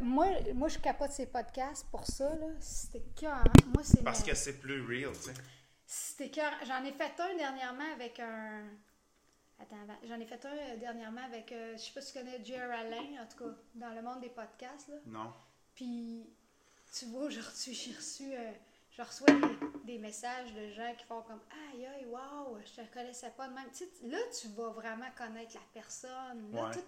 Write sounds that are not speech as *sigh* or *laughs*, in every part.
Moi, moi, je capote ces podcasts pour ça, là. C'était cœur. Moi, c'est. Parce ma- que c'est plus real, tu sais. C'était cœur. J'en ai fait un dernièrement avec un. Attends, j'en ai fait un euh, dernièrement avec. euh, je sais pas si tu connais Jer Alain, en tout cas, dans le monde des podcasts, là. Non. Puis, tu vois, aujourd'hui, j'ai reçu. euh, je reçois des, des messages de gens qui font comme Aïe, aïe, waouh, je te connaissais pas de même. Tu sais, là, tu vas vraiment connaître la personne. Là, Ouais. tout.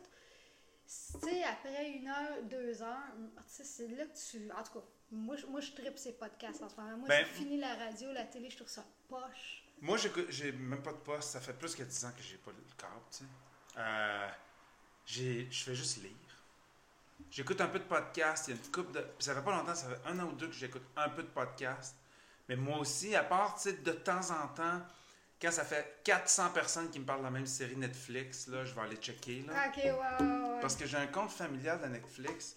Sais, après une heure, deux heures, tu sais, c'est là que tu. En tout cas, moi, je- moi je tripe ces podcasts en ce moment. Moi, Ben, c'est fini la radio, la télé, je trouve ça poche. Moi, j'ai même pas de poste. Ça fait plus que 10 ans que j'ai pas le câble, tu sais. Euh, j'ai- je fais juste lire. J'écoute un peu de podcast. Il y a une coupe de. puis Ça fait pas longtemps, ça fait un an ou deux que j'écoute un peu de podcast. Mais moi aussi, à part, tu sais, de temps en temps, quand ça fait 400 personnes qui me parlent de la même série Netflix, là, je vais aller checker, là. Ah, ok, ouais, ouais, ouais. Parce que j'ai un compte familial de Netflix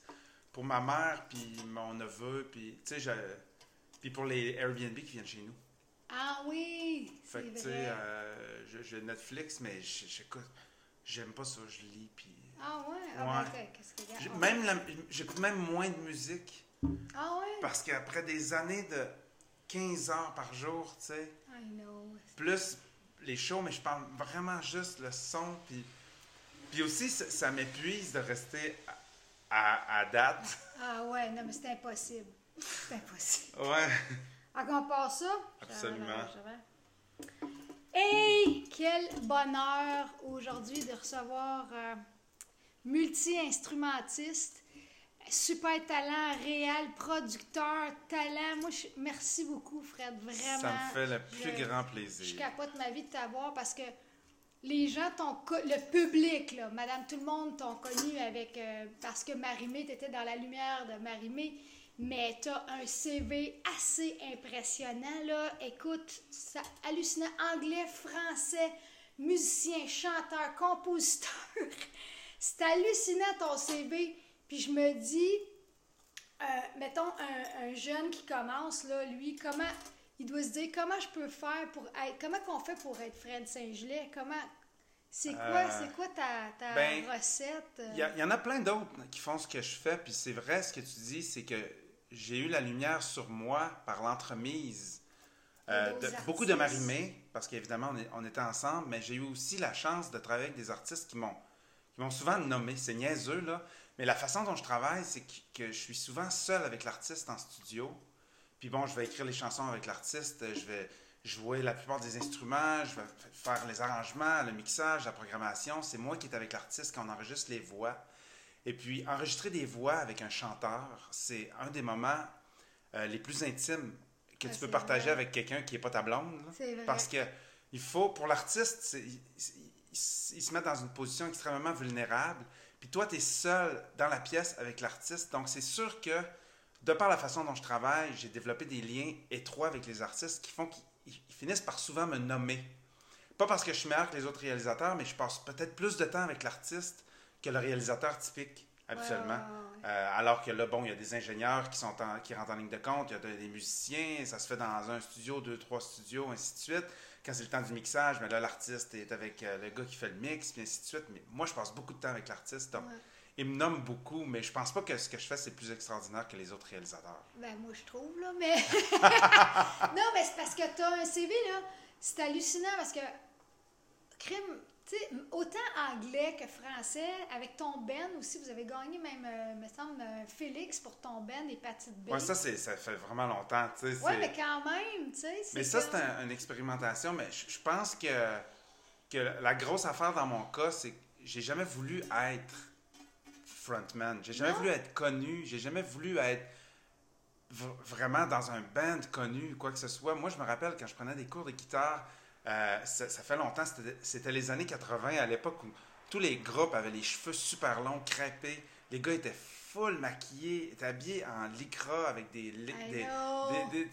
pour ma mère, puis mon neveu, puis, tu sais, je- puis pour les Airbnb qui viennent chez nous. Ah oui! Fait que, tu sais, euh, j'ai- j'ai Netflix, mais j'écoute. J'aime pas ça, je lis, puis. Ah ouais? Ah Ouais. ben, ok, qu'est-ce qu'il y a? Ah, Même la- j'écoute même moins de musique Ah ouais? parce qu'après des années de 15 heures par jour, tu sais, I know. plus les shows, mais je parle vraiment juste le son, puis. Puis aussi, ça, ça m'épuise de rester à, à- à date. Ah ouais, non, mais c'est impossible. C'est impossible. Ouais. Qu'on passe ça? Absolument. Hey! Quel bonheur aujourd'hui de recevoir euh, multi-instrumentiste, super talent, réel, producteur, talent. Moi, je- merci beaucoup, Fred. Vraiment. Ça me fait le plus je- grand Je plaisir. capote ma vie de t'avoir parce que les gens t'ont le public là, madame tout le monde t'ont connu avec euh, parce que Marimé t'étais dans la lumière de Marimé mais t'as un CV assez impressionnant là. Écoute ça hallucinant. Anglais français musicien chanteur compositeur. *laughs* C'est hallucinant ton CV puis je me dis euh, mettons un, un jeune qui commence là, lui, comment il doit se dire comment je peux faire pour être comment qu'on fait pour être Fred Saint-Gelais? Comment c'est quoi Euh, quoi ta, ta ben, recette? Il y, en a plein d'autres qui font ce que je fais, puis c'est vrai ce que tu dis, c'est que j'ai eu la lumière sur moi par l'entremise euh, De beaucoup de. Marimé, parce qu'évidemment on, était ensemble, mais j'ai eu aussi la chance de travailler avec des artistes qui m'ont m'ont souvent nommé. C'est niaiseux, là, mais la façon dont je travaille, c'est que, que je suis souvent seul avec l'artiste en studio. Puis bon, je vais écrire les chansons avec l'artiste, je vais jouer la plupart des instruments, je vais faire les arrangements, le mixage, la programmation. C'est moi qui est avec l'artiste quand on enregistre les voix. Et puis, enregistrer des voix avec un chanteur, c'est un des moments euh, les plus intimes que Ah, tu peux partager vrai. avec quelqu'un qui n'est pas ta blonde. vrai. Parce que il faut, pour l'artiste, il se met dans une position extrêmement vulnérable. Puis toi, tu es seul dans la pièce avec l'artiste. Donc, c'est sûr que, de par la façon dont je travaille, j'ai développé des liens étroits avec les artistes qui font qu'ils ils finissent par souvent me nommer. Pas parce que je suis meilleur que les autres réalisateurs, mais je passe peut-être plus de temps avec l'artiste que le réalisateur typique, habituellement. Ouais, ouais, ouais. Euh, alors que là, bon, il y a des ingénieurs qui, sont en- qui rentrent en ligne de compte, il y a de- des musiciens, ça se fait dans un studio, deux, trois studios, ainsi de suite. Quand c'est le temps du mixage, mais là, l'artiste est avec euh, le gars qui fait le mix, puis ainsi de suite. Mais moi, je passe beaucoup de temps avec l'artiste, donc. Il me nomme beaucoup, mais je pense pas que ce que je fais, c'est plus extraordinaire que les autres réalisateurs. Ben, moi, je trouve, là, mais. *laughs* non, mais c'est parce que t'as un CV, là. C'est hallucinant parce que. Crime, tu sais, autant anglais que français, avec ton Ben aussi, vous avez gagné même, euh, me semble, euh, Félix pour ton Ben et Patite B. Ouais, ça, c'est, ça fait vraiment longtemps, tu sais. Ouais, c'est- mais quand même, tu sais. Mais ça, comme- c'est un- une expérimentation, mais je, je pense que, que la grosse affaire dans mon cas, c'est que j'ai jamais voulu être frontman. J'ai jamais Non? voulu être connu. J'ai jamais voulu être vraiment dans un band connu, quoi que ce soit. Moi, je me rappelle quand je prenais des cours de guitare, euh, ça, ça fait longtemps, c'était- c'était les années 80, à l'époque où tous les groupes avaient les cheveux super longs, crêpés. Les gars étaient full maquillés, étaient habillés en lycra avec des... des,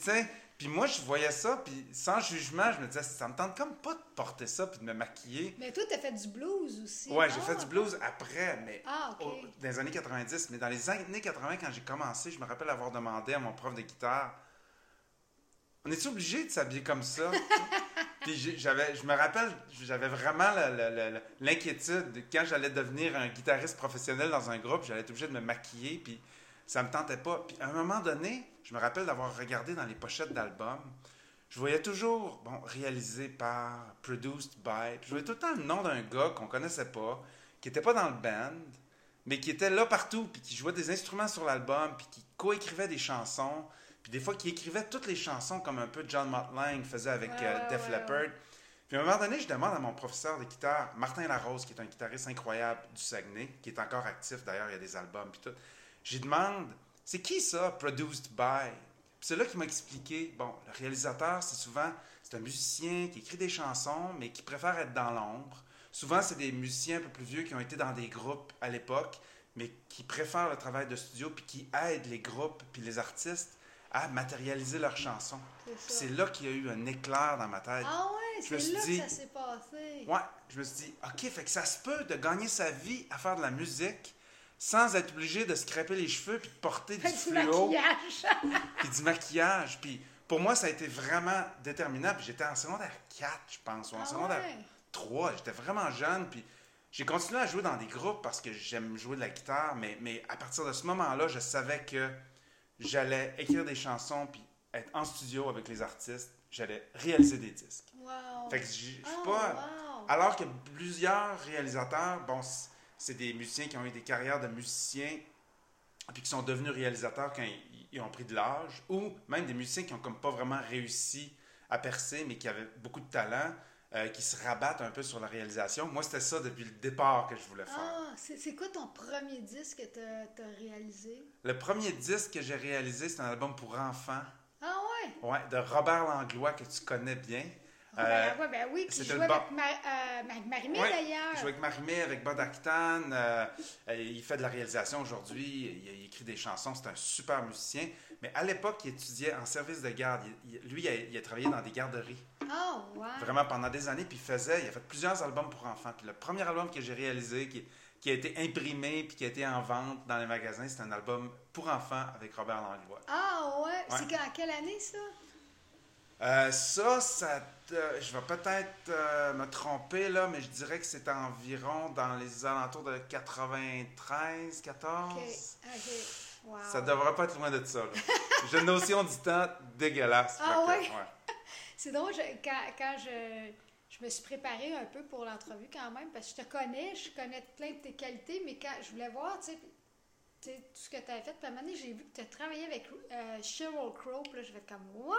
puis moi, je voyais ça, puis sans jugement, je me disais, ça me tente comme pas de porter ça puis de me maquiller. Mais toi, t'as fait du blues aussi. Ouais, j'ai fait du blues après, mais Ah, ok. au- dans les années 90. Mais dans les années 80, quand j'ai commencé, je me rappelle avoir demandé à mon prof de guitare On est-tu obligé de s'habiller comme ça *laughs* Puis j'avais, je me rappelle, j'avais vraiment l'inquiétude de quand j'allais devenir un guitariste professionnel dans un groupe, j'allais être obligé de me maquiller. Puis ça me tentait pas. Puis à un moment donné, je me rappelle d'avoir regardé dans les pochettes d'albums, je voyais toujours, bon, réalisé par, produced by, je voyais tout le temps le nom d'un gars qu'on connaissait pas, qui était pas dans le band, mais qui était là partout, puis qui jouait des instruments sur l'album, puis qui coécrivait des chansons, puis des fois qui écrivait toutes les chansons comme un peu John Mott Lang faisait avec Ouais, euh, Def ouais, Leppard. Puis à un moment donné, je demande à mon professeur de guitare, Martin Larose, qui est un guitariste incroyable du Saguenay, qui est encore actif d'ailleurs, il y a des albums puis tout. J'y demande, c'est qui ça, produced by? C'est là qu'il m'a expliqué, bon, le réalisateur, c'est souvent, c'est un musicien qui écrit des chansons, mais qui préfère être dans l'ombre. Souvent, c'est des musiciens un peu plus vieux qui ont été dans des groupes à l'époque, mais qui préfèrent le travail de studio, puis qui aident les groupes, puis les artistes à matérialiser leurs chansons. C'est là qu'il y a eu un éclair dans ma tête. Ah ouais, c'est là dit- que ça s'est passé. Ouais, je me suis dit, OK, fait que ça se peut de gagner sa vie à faire de la musique sans être obligé de se crêper les cheveux puis de porter du du fluo *laughs* puis du maquillage. Puis pour moi, ça a été vraiment déterminant. Puis j'étais en secondaire 4, je pense, ou en Ah secondaire ouais? 3. J'étais vraiment jeune. Puis j'ai continué à jouer dans des groupes parce que j'aime jouer de la guitare. Mais, mais à partir de ce moment-là, je savais que j'allais écrire des chansons puis être en studio avec les artistes. J'allais réaliser des disques. Wow. Fait que je je suis Oh, pas... wow. Alors que plusieurs réalisateurs, bon, c'est des musiciens qui ont eu des carrières de musiciens puis qui sont devenus réalisateurs quand ils, ils ont pris de l'âge, ou même des musiciens qui ont comme pas vraiment réussi à percer, mais qui avaient beaucoup de talent, euh, qui se rabattent un peu sur la réalisation. Moi, c'était ça depuis le départ que je voulais faire. Ah, c'est quoi ton premier disque que t'as t'as réalisé? Le premier disque que j'ai réalisé, c'est un album pour enfants, Ah ouais? ouais, de Robert Langlois, que tu connais bien. Ah, Euh, ben, ouais, ben oui, puis je jouais avec. Ma, euh, Ouais, d'ailleurs. Je joue avec Marimé, avec Actan. euh, il fait de la réalisation aujourd'hui. Il, il écrit des chansons. C'est un super musicien. Mais à l'époque, il étudiait en service de garde. Il- lui, il a, il a travaillé dans des garderies. Ah ouais. Vraiment pendant des années. Puis il faisait, il a fait plusieurs albums pour enfants. Puis le premier album que j'ai réalisé, qui, qui a été imprimé puis qui a été en vente dans les magasins, c'est un album pour enfants avec Robert Langlois. Ah ouais? Ouais. C'est quand- quelle année ça? Euh, ça, ça te- je vais peut-être euh, me tromper là, mais je dirais que c'est environ dans les alentours de 93, 14. Ok. Ok. Wow. Ça devrait pas être loin de ça. *laughs* J'ai une notion du temps dégueulasse. Ah ouais? *laughs* C'est drôle, je- quand, quand je, je me suis préparée un peu pour l'entrevue quand même, parce que je te connais, je connais plein de tes qualités, mais quand je voulais voir, tu sais, tout ce que tu avais fait, puis à un moment donné, j'ai vu que tu as travaillé avec euh, Sheryl Crow, puis là, je vais être comme, what?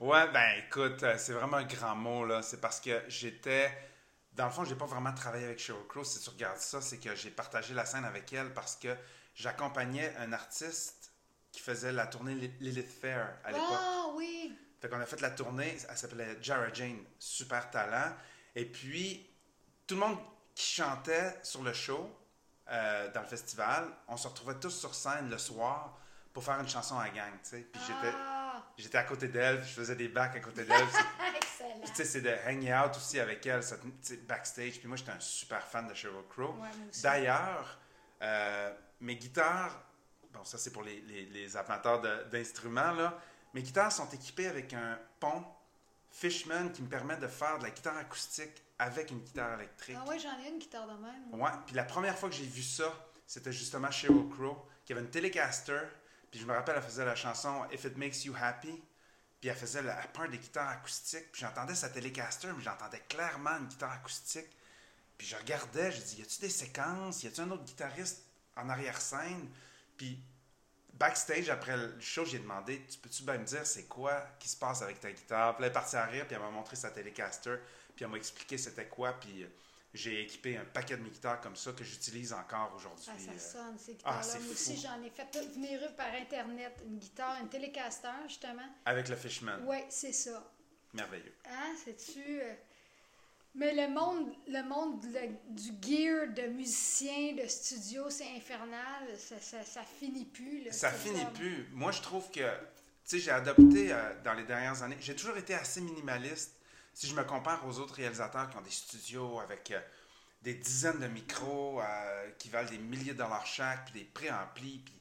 Ouais, ben écoute, euh, c'est vraiment un grand mot là. C'est parce que j'étais. Dans le fond, j'ai pas vraiment travaillé avec Sheryl Crow. Si tu regardes ça, c'est que j'ai partagé la scène avec elle parce que j'accompagnais un artiste qui faisait la tournée Li- Lilith Fair à l'époque. Ah oui! Fait qu'on a fait la tournée, elle s'appelait Jara Jane, super talent. Et puis, tout le monde qui chantait sur le show, euh, dans le festival, on se retrouvait tous sur scène le soir pour faire une chanson à gang, tu sais. Puis j'étais, Ah! j'étais à côté d'elle, je faisais des bacs à côté d'elle. *laughs* Puis, Excellent! tu sais, c'est de hang out aussi avec elle, ça, backstage. Puis moi, j'étais un super fan de Sheryl Crow. Ouais. D'ailleurs, euh, mes guitares, bon, ça c'est pour les, les- les amateurs d'instruments, là. Mes guitares sont équipées avec un pont Fishman qui me permet de faire de la guitare acoustique avec une guitare électrique. Ah ouais, j'en ai une guitare de même. Ouais, puis la première fois que j'ai vu ça, c'était justement Sheryl Crow, qui avait une Telecaster. Puis je me rappelle, elle faisait la chanson If It Makes You Happy. Puis elle faisait la part des guitares acoustiques. Puis j'entendais sa Telecaster, mais j'entendais clairement une guitare acoustique. Puis je regardais, je dis, y a-tu des séquences? Y a-tu un autre guitariste en arrière-scène? Puis backstage, après le show, j'ai demandé, tu peux-tu bien me dire c'est quoi qui se passe avec ta guitare? Puis elle est partie à rire, puis elle m'a montré sa Telecaster. Puis elle m'a expliqué c'était quoi. Puis euh, j'ai équipé un paquet de mes guitares comme ça que j'utilise encore aujourd'hui. Ah, ça euh, sonne, ces ah, guitares-là. c'est Moi aussi, j'en ai fait venir par Internet. Une guitare, une Telecaster, justement. avec le Fishman. Oui, c'est ça. Merveilleux. Hein, sais-tu... euh, Mais le monde, le monde le- du gear de musicien, de studio, c'est infernal. Ça, ça, ça finit plus. là. Ça finit plus. Moi, je trouve que, tu sais, j'ai adopté euh, dans les dernières années, j'ai toujours été assez minimaliste. Si je me compare aux autres réalisateurs qui ont des studios avec euh, des dizaines de micros euh, qui valent des milliers de dollars chaque, puis des préamplis, puis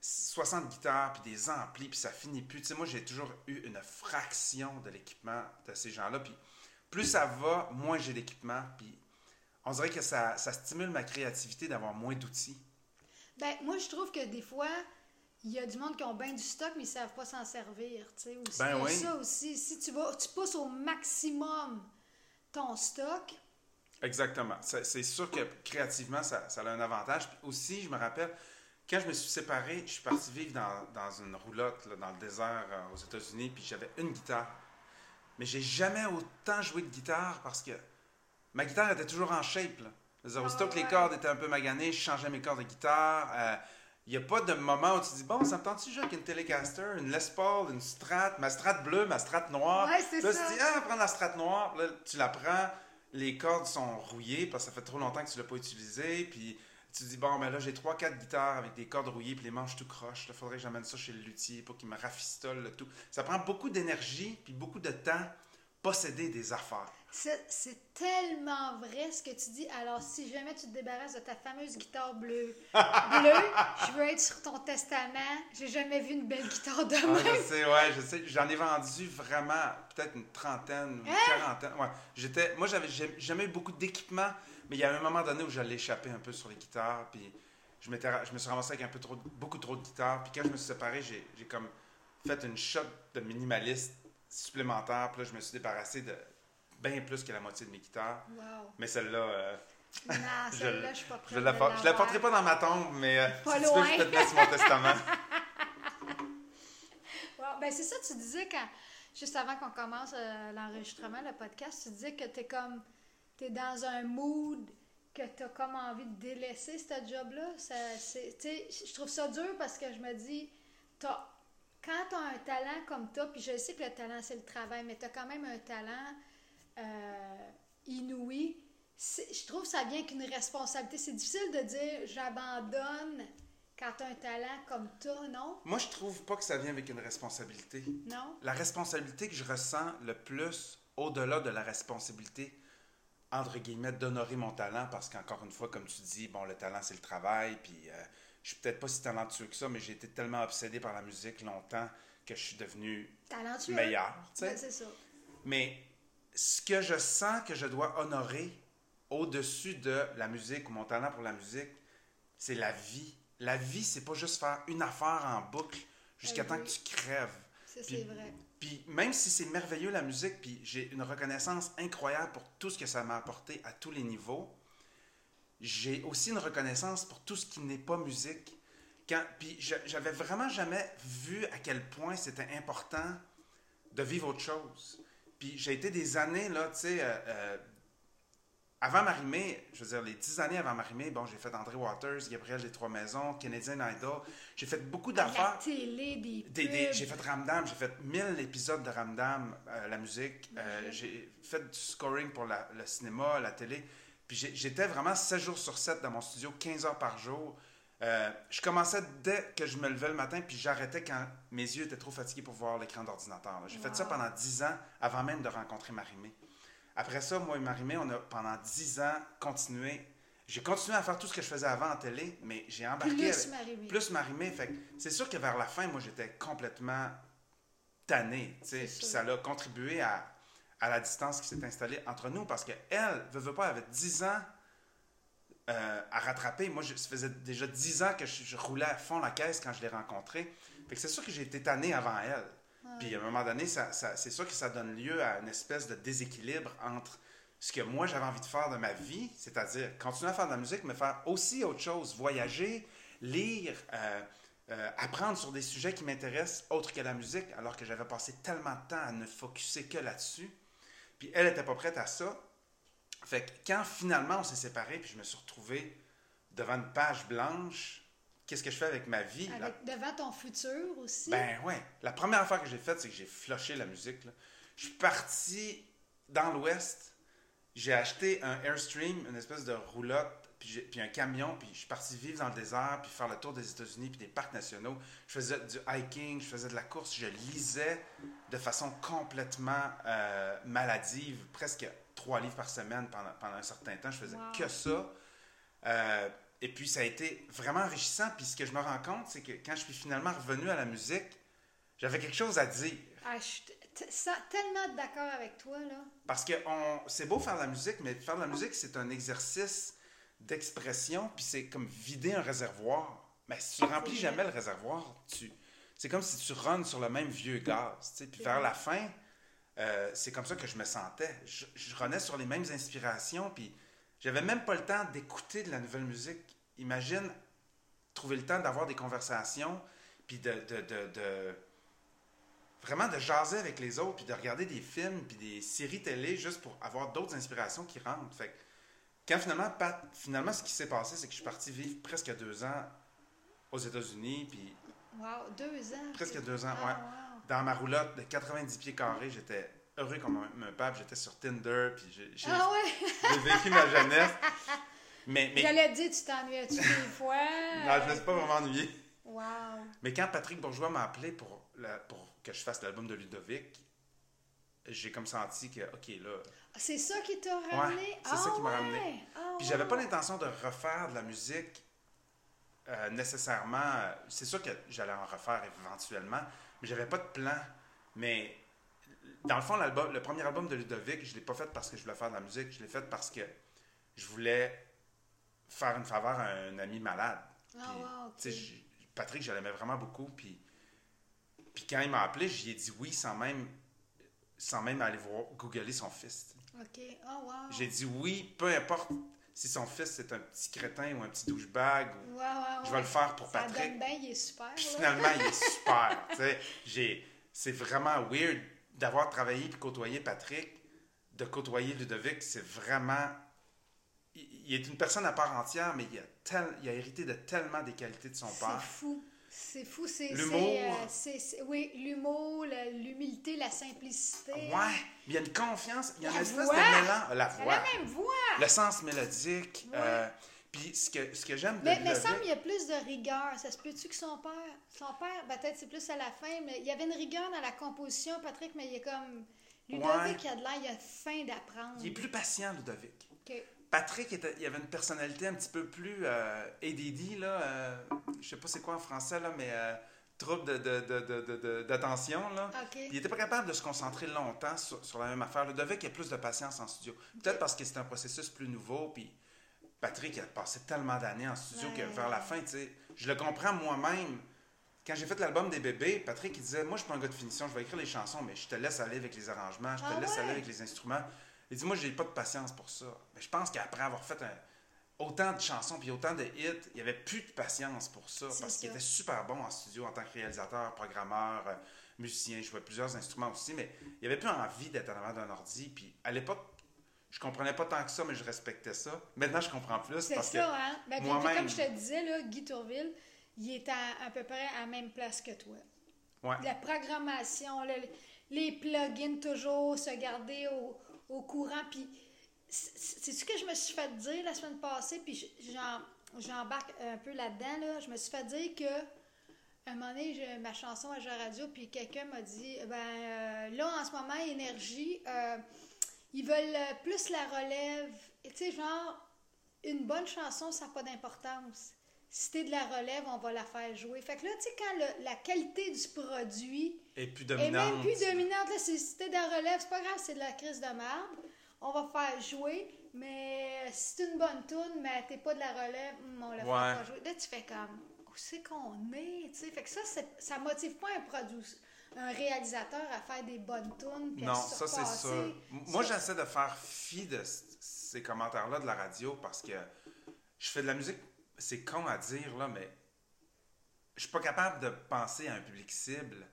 60 guitares, puis des amplis, puis ça finit plus. Tu sais, moi, j'ai toujours eu une fraction de l'équipement de ces gens-là. Puis plus ça va, moins j'ai d'équipement. Puis on dirait que ça, ça stimule ma créativité d'avoir moins d'outils. Ben, moi, je trouve que des fois, il y a du monde qui ont bien du stock, mais ils savent pas s'en servir. Aussi, Ben oui. ça aussi. Si tu vas, tu pousses au maximum ton stock, Exactement. C'est sûr que créativement, ça, ça a un avantage. Puis aussi, je me rappelle, quand je me suis séparé, je suis parti vivre dans, dans une roulotte, là, dans le désert euh, aux États-Unis, puis j'avais une guitare. Mais j'ai jamais autant joué de guitare parce que ma guitare était toujours en shape. Là. Aussitôt Ah que les cordes étaient un peu maganées, je changeais mes cordes de guitare. Euh, Il n'y a pas de moment où tu dis, bon, ça me tente-tu jouer avec une Telecaster, une Les Paul, une Strat, ma Strat bleue, ma Strat noire? Ouais, c'est Là, ça. tu dis, ah, prends la Strat noire. Là, tu la prends, les cordes sont rouillées parce que ça fait trop longtemps que tu ne l'as pas utilisé. Puis tu dis, bon, mais là, j'ai 3-4 guitares avec des cordes rouillées puis les manches tout croches. Il faudrait que j'amène ça chez le luthier pour qu'il me rafistole le tout. Ça prend beaucoup d'énergie puis beaucoup de temps posséder des affaires. c'est tellement vrai ce que tu dis. Alors, si jamais tu te débarrasses de ta fameuse guitare bleue, bleue, *laughs* je veux être sur ton testament. J'ai jamais vu une belle guitare de Ah, même. je sais, ouais, je sais. J'en ai vendu vraiment peut-être une trentaine, une Hein? quarantaine. Ouais. J'étais, moi, j'avais jamais eu beaucoup d'équipement, mais il y a un moment donné où j'allais échapper un peu sur les guitares, puis je, me suis ramassé avec un peu trop, beaucoup trop de guitares. Puis quand je me suis séparé, j'ai comme fait une shot de minimaliste supplémentaire. Puis là, je me suis débarrassé de bien plus que la moitié de mes guitares. Wow. Mais celle-là, euh, Non, *laughs* Je- celle-là, je suis pas prête. je la, porterai pas dans ma tombe, mais euh, Pas si tu veux, je peux te mettre sur mon testament. *laughs* *laughs* Wow. Ben, c'est ça, tu disais quand, juste avant qu'on commence euh, l'enregistrement, le podcast, tu disais que t'es comme, t'es dans un mood que t'as comme envie de délaisser ce job-là. Tu je trouve ça dur parce que je me dis, t'as, quand t'as un talent comme toi, puis je sais que le talent c'est le travail, mais t'as quand même un talent euh, inouï. Je trouve que ça vient qu'une responsabilité. C'est difficile de dire j'abandonne quand t'as un talent comme toi, non? Moi, je trouve pas que ça vient avec une responsabilité. Non? La responsabilité que je ressens le plus, au-delà de la responsabilité, entre guillemets, d'honorer mon talent, parce qu'encore une fois, comme tu dis, bon, le talent, c'est le travail, puis euh, je suis peut-être pas si talentueux que ça, mais j'ai été tellement obsédé par la musique longtemps que je suis devenu Talentueux. meilleur, c'est ça. Mais ce que je sens que je dois honorer au-dessus de la musique ou mon talent pour la musique, c'est la vie. La vie, c'est pas juste faire une affaire en boucle jusqu'à Euh, temps que tu crèves. Ça, c'est vrai. Puis même si c'est merveilleux la musique, puis j'ai une reconnaissance incroyable pour tout ce que ça m'a apporté à tous les niveaux, j'ai aussi une reconnaissance pour tout ce qui n'est pas musique. Quand, puis j'avais vraiment jamais vu à quel point c'était important de vivre autre chose. Puis j'ai été des années, là, tu sais, euh, euh, avant Marimé, je veux dire, les dix années avant Marimé, bon, j'ai fait André Waters, Gabriel des Trois Maisons, Canadian Idol, j'ai fait beaucoup La d'affaires. télé, des Des- j'ai fait Ramdam, j'ai fait 1000 épisodes de Ramdam, euh, la musique. J'ai fait du scoring pour la- le cinéma, la télé. Puis j'étais vraiment 7 jours sur 7 dans mon studio, 15 heures par jour. Euh, je commençais dès que je me levais le matin, puis j'arrêtais quand mes yeux étaient trop fatigués pour voir l'écran d'ordinateur. J'ai fait ça pendant 10 ans, avant même de rencontrer Marimé. Après ça, moi et Marimé, on a pendant 10 ans continué. J'ai continué à faire tout ce que je faisais avant en télé, mais j'ai embarqué Plus Marie-Mé. plus m'arrimer. Fait c'est sûr que vers la fin, moi, j'étais complètement tanné. Puis ça a contribué à, à la distance qui s'est installée entre nous parce qu'elle, veut, veut pas, avait 10 ans euh, à rattraper. Moi, je, ça faisait déjà 10 ans que je, je roulais à fond la caisse quand je l'ai rencontrée. Fait que c'est sûr que j'ai été tanné avant elle. Ouais. Puis à un moment donné, ça, ça- c'est sûr que ça donne lieu à une espèce de déséquilibre entre ce que moi j'avais envie de faire de ma vie, c'est-à-dire continuer à faire de la musique, mais faire aussi autre chose, voyager, lire, euh, euh, apprendre sur des sujets qui m'intéressent autres que la musique, alors que j'avais passé tellement de temps à ne focuser que là-dessus. Puis elle n'était pas prête à ça. Fait que quand finalement on s'est séparés, puis je me suis retrouvé devant une page blanche, qu'est-ce que je fais avec ma vie? La- devant ton futur aussi? ben ouais. La première affaire que j'ai faite, c'est que j'ai flushé la musique. là. Je suis parti dans l'Ouest. J'ai acheté un Airstream, une espèce de roulotte, puis, un camion, puis je suis parti vivre dans le désert, puis faire le tour des États-Unis, puis des parcs nationaux. Je faisais du hiking, je faisais de la course, je lisais de façon complètement euh, maladive, presque trois livres par semaine pendant, pendant un certain temps. Je faisais Wow. que ça. Euh, et puis ça a été vraiment enrichissant. Puis ce que je me rends compte, c'est que quand je suis finalement revenu à la musique, j'avais quelque chose à dire. Ah, je suis tellement d'accord avec toi, là. Parce que on- c'est beau faire de la musique, mais faire de la musique, c'est un exercice d'expression, puis c'est comme vider un réservoir. Mais si tu remplis jamais le réservoir, tu... c'est comme si tu runs sur le même vieux gaz. Puis vers la fin, euh, c'est comme ça que je me sentais. Je, je runnais sur les mêmes inspirations, puis j'avais même pas le temps d'écouter de la nouvelle musique. Imagine trouver le temps d'avoir des conversations, puis de, de, de, de- vraiment de jaser avec les autres, puis de regarder des films, puis des séries télé juste pour avoir d'autres inspirations qui rentrent. Fait que quand finalement, Pat, finalement, ce qui s'est passé, c'est que je suis parti vivre presque deux ans aux États-Unis, puis Wow, deux ans. presque deux ans, Ah, ouais. wow. Dans ma roulotte de 90 pieds carrés, j'étais heureux comme un, un pape, j'étais sur Tinder, puis j'ai Ah ouais? vécu ma jeunesse. Mais, mais J'allais te dire, tu t'ennuies-tu des *laughs* fois? non, je me suis pas vraiment ennuyé. Wow. Mais quand Patrick Bourgeois m'a appelé pour, la- pour que je fasse l'album de Ludovic, j'ai comme senti que, OK, là. C'est ça qui t'a ramené? c'est ça Ah qui m'a ouais? ramené. Ah Puis j'avais pas ouais. l'intention de refaire de la musique euh, nécessairement. C'est sûr que j'allais en refaire éventuellement, mais j'avais pas de plan. Mais dans le fond, l'album, le premier album de Ludovic, je l'ai pas fait parce que je voulais faire de la musique, je l'ai fait parce que je voulais faire une faveur à un ami malade. Ah, Puis, wow, Patrick, je l'aimais vraiment beaucoup. Puis, puis quand il m'a appelé, j'y ai dit oui sans même, sans même aller voir, googler son fils. OK. Oh, wow. J'ai dit oui, peu importe si son fils c'est un petit crétin ou un petit douchebag. Ou... Ouais, ouais, Je vais le faire pour Ça Patrick. donne bien, il est super. Puis finalement, il est *laughs* super. J'ai... C'est vraiment weird d'avoir travaillé et côtoyé Patrick, de côtoyer Ludovic. C'est vraiment. Il est une personne à part entière, mais il a, tel... il a hérité de tellement des qualités de son C'est père. fou. C'est fou. C'est, L'humour. euh, oui, l'humour, l'humilité, la simplicité. Ouais, mais il y a une confiance, il y a La une espèce voix. de mélange. La voix, la même voix. le sens mélodique. Ouais. euh, puis ce que, ce que j'aime de Mais, semble qu'il y a plus de rigueur. Ça se peut-tu que son père, son père, ben, peut-être c'est plus à la fin, mais il y avait une rigueur dans la composition, Patrick, mais il est comme. Ludovic, Ouais. il a de l'air, il a faim d'apprendre. Il est plus patient, Ludovic. Ok. Patrick, était, il avait une personnalité un petit peu plus euh, ADD, là. euh, je sais pas c'est quoi en français, là, mais euh, trouble de- de- de- d'attention, là. Il était pas capable de se concentrer longtemps sur, sur la même affaire. Ludovic a plus de patience en studio. Peut-être parce que c'est un processus plus nouveau, puis Patrick il a passé tellement d'années en studio que vers la fin, tu sais, je le comprends moi-même. Quand j'ai fait l'album des bébés, Patrick il disait Moi, je suis pas un gars de finition, je vais écrire les chansons, mais je te laisse aller avec les arrangements, je te Ah laisse ouais? aller avec les instruments. Il dit Moi, j'ai pas de patience pour ça. Mais je pense qu'après avoir fait un- autant de chansons puis autant de hits, il y avait plus de patience pour ça parce qu'il était super bon en studio en tant que réalisateur, programmeur, euh, musicien, je jouais plusieurs instruments aussi, mais il avait plus envie d'être en avant d'un ordi. Puis à l'époque, je comprenais pas tant que ça, mais je respectais ça. Maintenant, je comprends plus C'est ça, hein? Ben, moi-même- comme je te disais, là, Guy Tourville, il est à, à peu près à la même place que toi. que ouais, La programmation, le- les plugins, toujours se garder au, au courant. Puis, c'est ce que je me suis fait dire la semaine passée, puis j'embarque un peu là-dedans. Là. Je me suis fait dire que un moment donné, j'ai ma chanson à Jeux Radio, puis quelqu'un m'a dit ben euh, là, en ce moment, Énergie, euh, ils veulent plus la relève. Tu sais, genre, une bonne chanson, ça n'a pas d'importance. Si t'es de la relève, on va la faire jouer. Fait que là, tu sais, quand le- la qualité du produit et plus dominante. même plus dominante, là, si t'es de la relève, c'est pas grave, c'est de la crise de merde. On va faire jouer, mais si c'est une bonne tune, mais t'es pas de la relève, hum, on la Ouais. pas jouer. Là, tu fais comme, où c'est qu'on est, tu sais? Fait que ça, ça motive pas un produit, un réalisateur à faire des bonnes tunes. Non, ça c'est sûr. Moi, j'essaie de faire fi de ces commentaires-là de la radio parce que je fais de la musique, c'est con à dire, là, mais je suis pas capable de penser à un public cible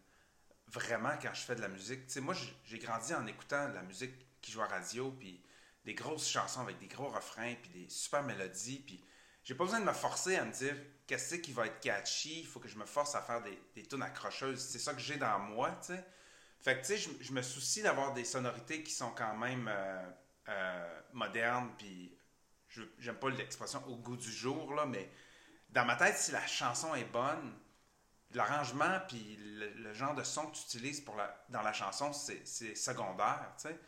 vraiment quand je fais de la musique. Moi, j'ai grandi en écoutant de la musique qui joue à radio, puis des grosses chansons avec des gros refrains, puis des super mélodies, puis j'ai pas besoin de me forcer à me dire qu'est-ce qui va être catchy, il faut que je me force à faire des, des tunes accrocheuses. C'est ça que j'ai dans moi, tu sais. Fait que, tu sais, je, je me soucie d'avoir des sonorités qui sont quand même euh, euh, modernes, puis je- j'aime pas l'expression au goût du jour, là, mais dans ma tête, si la chanson est bonne, l'arrangement puis le, le genre de son que tu utilises pour la, dans la chanson, c'est c'est secondaire, tu sais.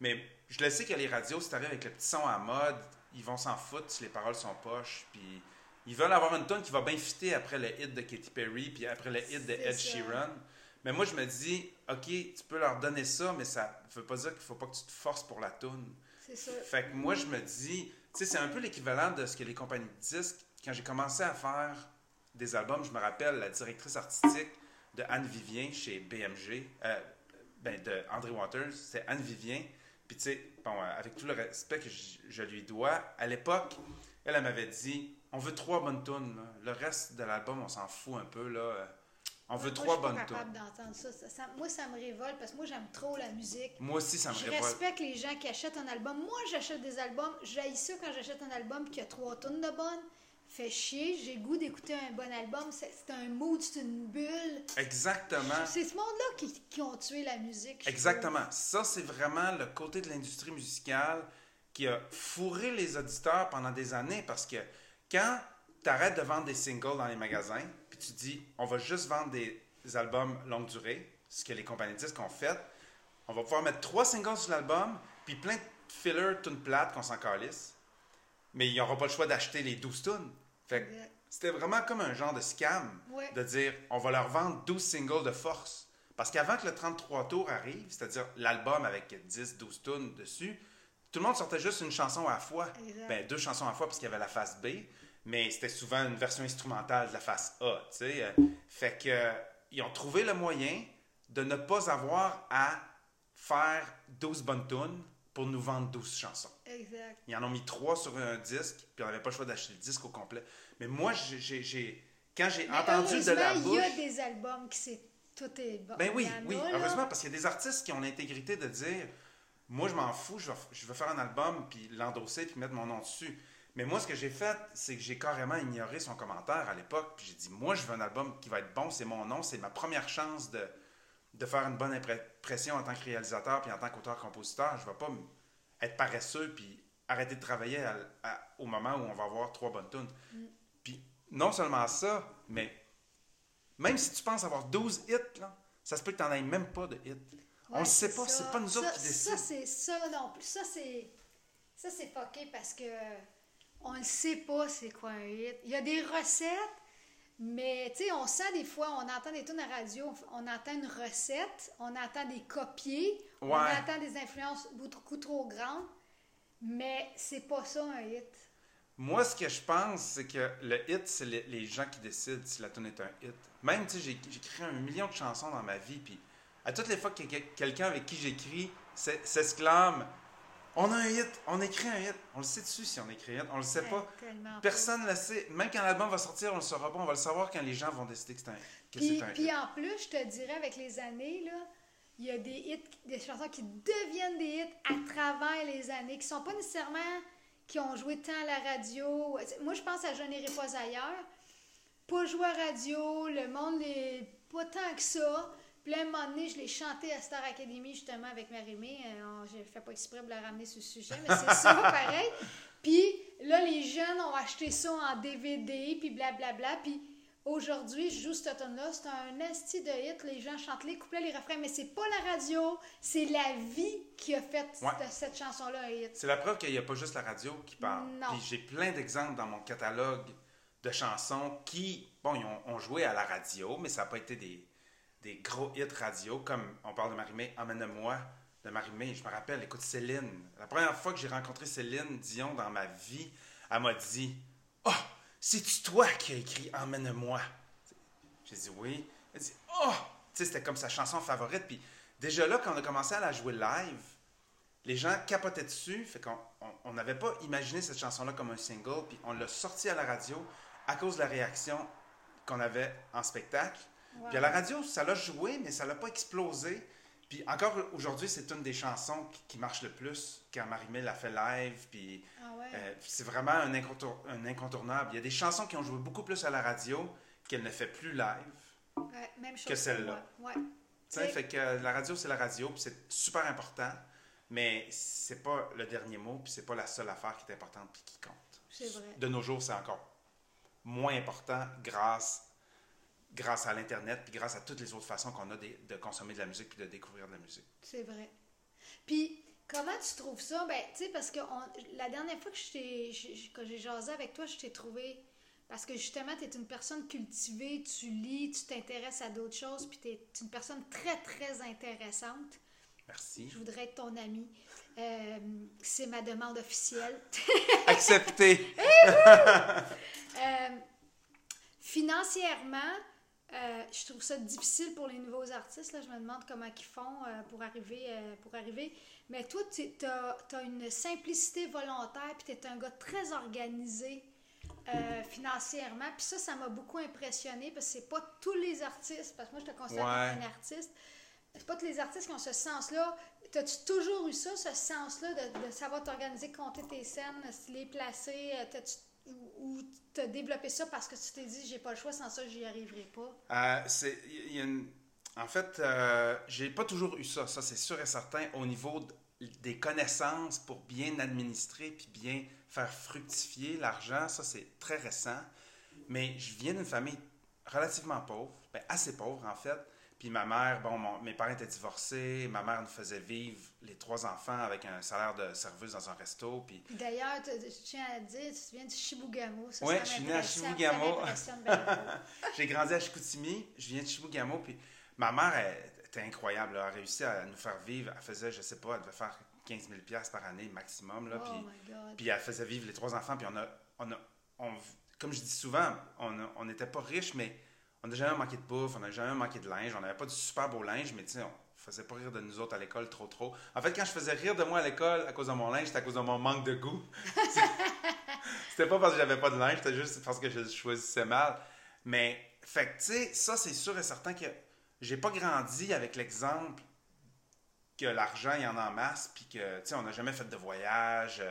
Mais je le sais que les radios, si t'arrives avec le petit son à mode, ils vont s'en foutre si les paroles sont poches, puis ils veulent avoir une tune qui va bien fitter après le hit de Katy Perry, puis après le hit de Ed ça. Sheeran. Mais moi, je me dis, OK, tu peux leur donner ça, mais ça veut pas dire qu'il faut pas que tu te forces pour la tune. C'est sûr. Fait que moi, je me dis, c'est un peu l'équivalent de ce que les compagnies de disques, quand j'ai commencé à faire des albums. Je me rappelle la directrice artistique de Anne Vivien chez BMG, euh, ben, de André Waters, c'est Anne Vivien. Puis bon, avec tout le respect que je, lui dois, à l'époque, elle, m'avait dit on veut trois bonnes tunes. Le reste de l'album, on s'en fout un peu. Là. On veut Moi, trois je bonnes tunes. d'entendre ça. Ça- ça- Moi, ça me révolte parce que moi, j'aime trop la musique. Moi aussi, ça me Je révolte. respecte les gens qui achètent un album. Moi, j'achète des albums. J'haïs ça quand j'achète un album y a trois tonnes de bonnes. Fait chier. J'ai le goût d'écouter un bon album. C'est un mood, c'est une bulle. Exactement. C'est ce monde-là qui, qui ont tué la musique. je Exactement. Ça, c'est vraiment le côté de l'industrie musicale qui a fourré les auditeurs pendant des années parce que quand tu arrêtes de vendre des singles dans les magasins, tu dis on va juste vendre des albums longue durée, ce que les compagnies disques ont fait, on va pouvoir mettre trois singles sur l'album, puis plein de fillers, tunes plates qu'on s'en calisse, mais il n'y aura pas le choix d'acheter les 12 tunes. Fait que Exact. c'était vraiment comme un genre de scam Ouais. de dire on va leur vendre 12 singles de force. Parce qu'avant que le 33 tours arrive, c'est-à-dire l'album avec 10, 12 tunes dessus, tout le monde sortait juste une chanson à la fois. Exact. Ben, deux chansons à la fois parce qu'il y avait la face B, mais c'était souvent une version instrumentale de la face A. tu sais. Euh, Fait que euh, ils ont trouvé le moyen de ne pas avoir à faire 12 bonnes tunes pour nous vendre 12 chansons. Exact. Ils en ont mis trois sur un disque, puis on n'avait pas le choix d'acheter le disque au complet. Mais moi, j'ai- quand j'ai entendu de la bouche. Il y a des albums qui c'est tout est bon. Ben oui, oui, là. heureusement, parce qu'il y a des artistes qui ont l'intégrité de dire Moi, je m'en fous, je vais, je vais faire un album, puis l'endosser, puis mettre mon nom dessus. Mais moi, ce que j'ai fait, c'est que j'ai carrément ignoré son commentaire à l'époque, puis j'ai dit Moi, je veux un album qui va être bon, c'est mon nom, c'est ma première chance de, de faire une bonne impression en tant que réalisateur, puis en tant qu'auteur-compositeur. Je ne vais pas être paresseux, puis arrêter de travailler à- à- au moment où on va avoir trois bonnes tunes. Mm. Puis non seulement ça, mais même si tu penses avoir 12 hits, là, ça se peut que tu n'en aies même pas de hits. on le sait pas, c'est pas nous autres qui décident. Ça, c'est ça non plus. Ça, c'est. Ça, c'est fucké parce que on ne sait pas c'est quoi un hit. Il y a des recettes, mais tu sais, on sent des fois, on entend des tunes à radio, on entend une recette, on entend des copiés, on entend des influences beaucoup trop grandes, mais c'est pas ça un hit. Moi, ce que je pense, c'est que le hit, c'est les, les gens qui décident si la tune est un hit. Même, tu sais, j'ai j'ai écrit un million de chansons dans ma vie, puis à toutes les fois que que- quelqu'un avec qui j'écris s'e- s'exclame On a un hit, on écrit un hit. On le sait dessus si on écrit un hit, on le sait pas. Ouais, tellement pas. Personne ne le sait. Même quand l'album va sortir, on le saura pas. On va le savoir quand les gens vont décider que c'est un, Puis, un puis hit. en plus, je te dirais, avec les années, là, il y a des hits, des chansons qui deviennent des hits à travers les années, qui sont pas nécessairement qui ont joué tant à la radio. Moi, je pense à Je n'irai pas ailleurs. Pas joué à radio, le monde n'est pas tant que ça. Puis là, un moment donné, je l'ai chanté à Star Academy, justement, avec Marie-Mé. Je fais pas exprès de la ramener sur le sujet, mais c'est ça, *laughs* pareil. Puis là, les jeunes ont acheté ça en DVD, puis blablabla. Puis aujourd'hui, je joue cette tune-là. C'est un esti de hit. Les gens chantent les couplets, les refrains, mais c'est pas la radio, c'est la vie qui a fait Ouais. cette, cette chanson-là un hit. C'est la preuve qu'il n'y a pas juste la radio qui parle. Non. Puis j'ai plein d'exemples dans mon catalogue de chansons qui, bon, ils ont, ont joué à la radio, mais ça n'a pas été des, des gros hits radio, comme on parle de Marimé, Emmène-moi de Marimé. Je me rappelle, écoute, Céline. La première fois que j'ai rencontré Céline Dion dans ma vie, elle m'a dit Oh, c'est-tu toi qui as écrit Emmène-moi J'ai dit oui. Elle dit Oh, tu sais, c'était comme sa chanson favorite. Puis déjà là, quand on a commencé à la jouer live, les gens capotaient dessus. Fait qu'on on- on n'avait pas imaginé cette chanson-là comme un single. Puis on l'a sorti à la radio à cause de la réaction qu'on avait en spectacle. Puis à la radio, ça l'a joué, mais ça l'a pas explosé. Puis encore aujourd'hui, c'est une des chansons qui, qui marche le plus quand Marie-Mé l'a fait live. Puis Ah ouais. euh, c'est vraiment un, incontour- un incontournable. Il y a des chansons qui ont joué beaucoup plus à la radio qu'elle ne fait plus live. Ouais, même chose que celle-là. Ouais. Tu sais, fait que euh, la radio, c'est la radio, puis c'est super important, mais c'est pas le dernier mot, puis c'est pas la seule affaire qui est importante puis qui compte. C'est vrai. De nos jours, c'est encore moins important grâce, grâce à l'Internet, puis grâce à toutes les autres façons qu'on a de, de consommer de la musique puis de découvrir de la musique. C'est vrai. Puis, comment tu trouves ça? Ben, tu sais, parce que on- la dernière fois que, j'ai jasé avec toi, je t'ai trouvé. Parce que justement, tu es une personne cultivée, tu lis, tu t'intéresses à d'autres choses, puis tu es une personne très, très intéressante. Merci. Je voudrais être ton amie. Euh, C'est ma demande officielle. *laughs* Accepté! *laughs* Euh, financièrement, euh, je trouve ça difficile pour les nouveaux artistes. Là. Je me demande comment ils font euh, pour, arriver, euh, pour arriver. Mais toi, tu as, une simplicité volontaire, puis tu es un gars très organisé financièrement. Puis ça, ça m'a beaucoup impressionné, parce que c'est pas tous les artistes, parce que moi, je te considère comme un artiste. C'est pas tous les artistes qui ont ce sens-là. As-tu toujours eu ça, ce sens-là de, de savoir t'organiser, compter tes scènes, les placer? T'as-tu ou tu as développé ça parce que tu t'es dit, j'ai pas le choix, sans ça, j'y arriverai pas? Euh, c'est, En fait, euh, j'ai pas toujours eu ça, ça c'est sûr et certain, au niveau des connaissances pour bien administrer puis bien faire fructifier l'argent, ça c'est très récent. Mais je viens d'une famille relativement pauvre, ben, assez pauvre en fait. Puis ma mère, bon, mes parents étaient divorcés, ma mère nous faisait vivre les trois enfants avec un salaire de serveuse dans un resto. Puis... D'ailleurs, je tiens à dire, tu viens de Chibougamau. Oui, je suis né à Chibougamau. *laughs* J'ai grandi à Chicoutimi, je viens de Chibougamau. Puis ma mère elle, était incroyable, elle a réussi à nous faire vivre. Elle faisait, je sais pas, elle devait faire 15 000 par année maximum. Là, oh puis, puis elle faisait vivre les trois enfants. Puis on a, on a comme je dis souvent, on n'était pas riches, mais on n'a jamais manqué de bouffe, on n'a jamais manqué de linge, on n'avait pas du super beau linge, mais tu sais, on faisait pas rire de nous autres à l'école trop trop. En fait, quand je faisais rire de moi à l'école à cause de mon linge, c'était à cause de mon manque de goût. *laughs* c'était pas parce que j'avais pas de linge, c'était juste parce que je choisissais mal. Mais, fait que, tu sais, ça, c'est sûr et certain que j'ai pas grandi avec l'exemple que l'argent, il y en a en masse, puis que, tu sais, on n'a jamais fait de voyage,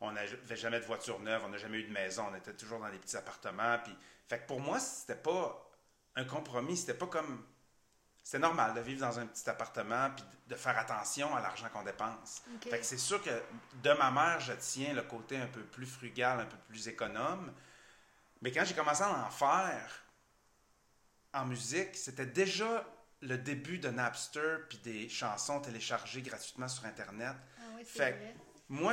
on n'avait jamais de voiture neuve, on n'a jamais eu de maison, on était toujours dans des petits appartements, puis... Fait que pour moi, c'était pas un compromis. C'était pas comme. C'était normal de vivre dans un petit appartement puis de faire attention à l'argent qu'on dépense. Fait que c'est sûr que de ma mère, je tiens le côté un peu plus frugal, un peu plus économe. Mais quand j'ai commencé à en faire en musique, c'était déjà le début de Napster puis des chansons téléchargées gratuitement sur Internet. Ah oui, fait vrai. moi,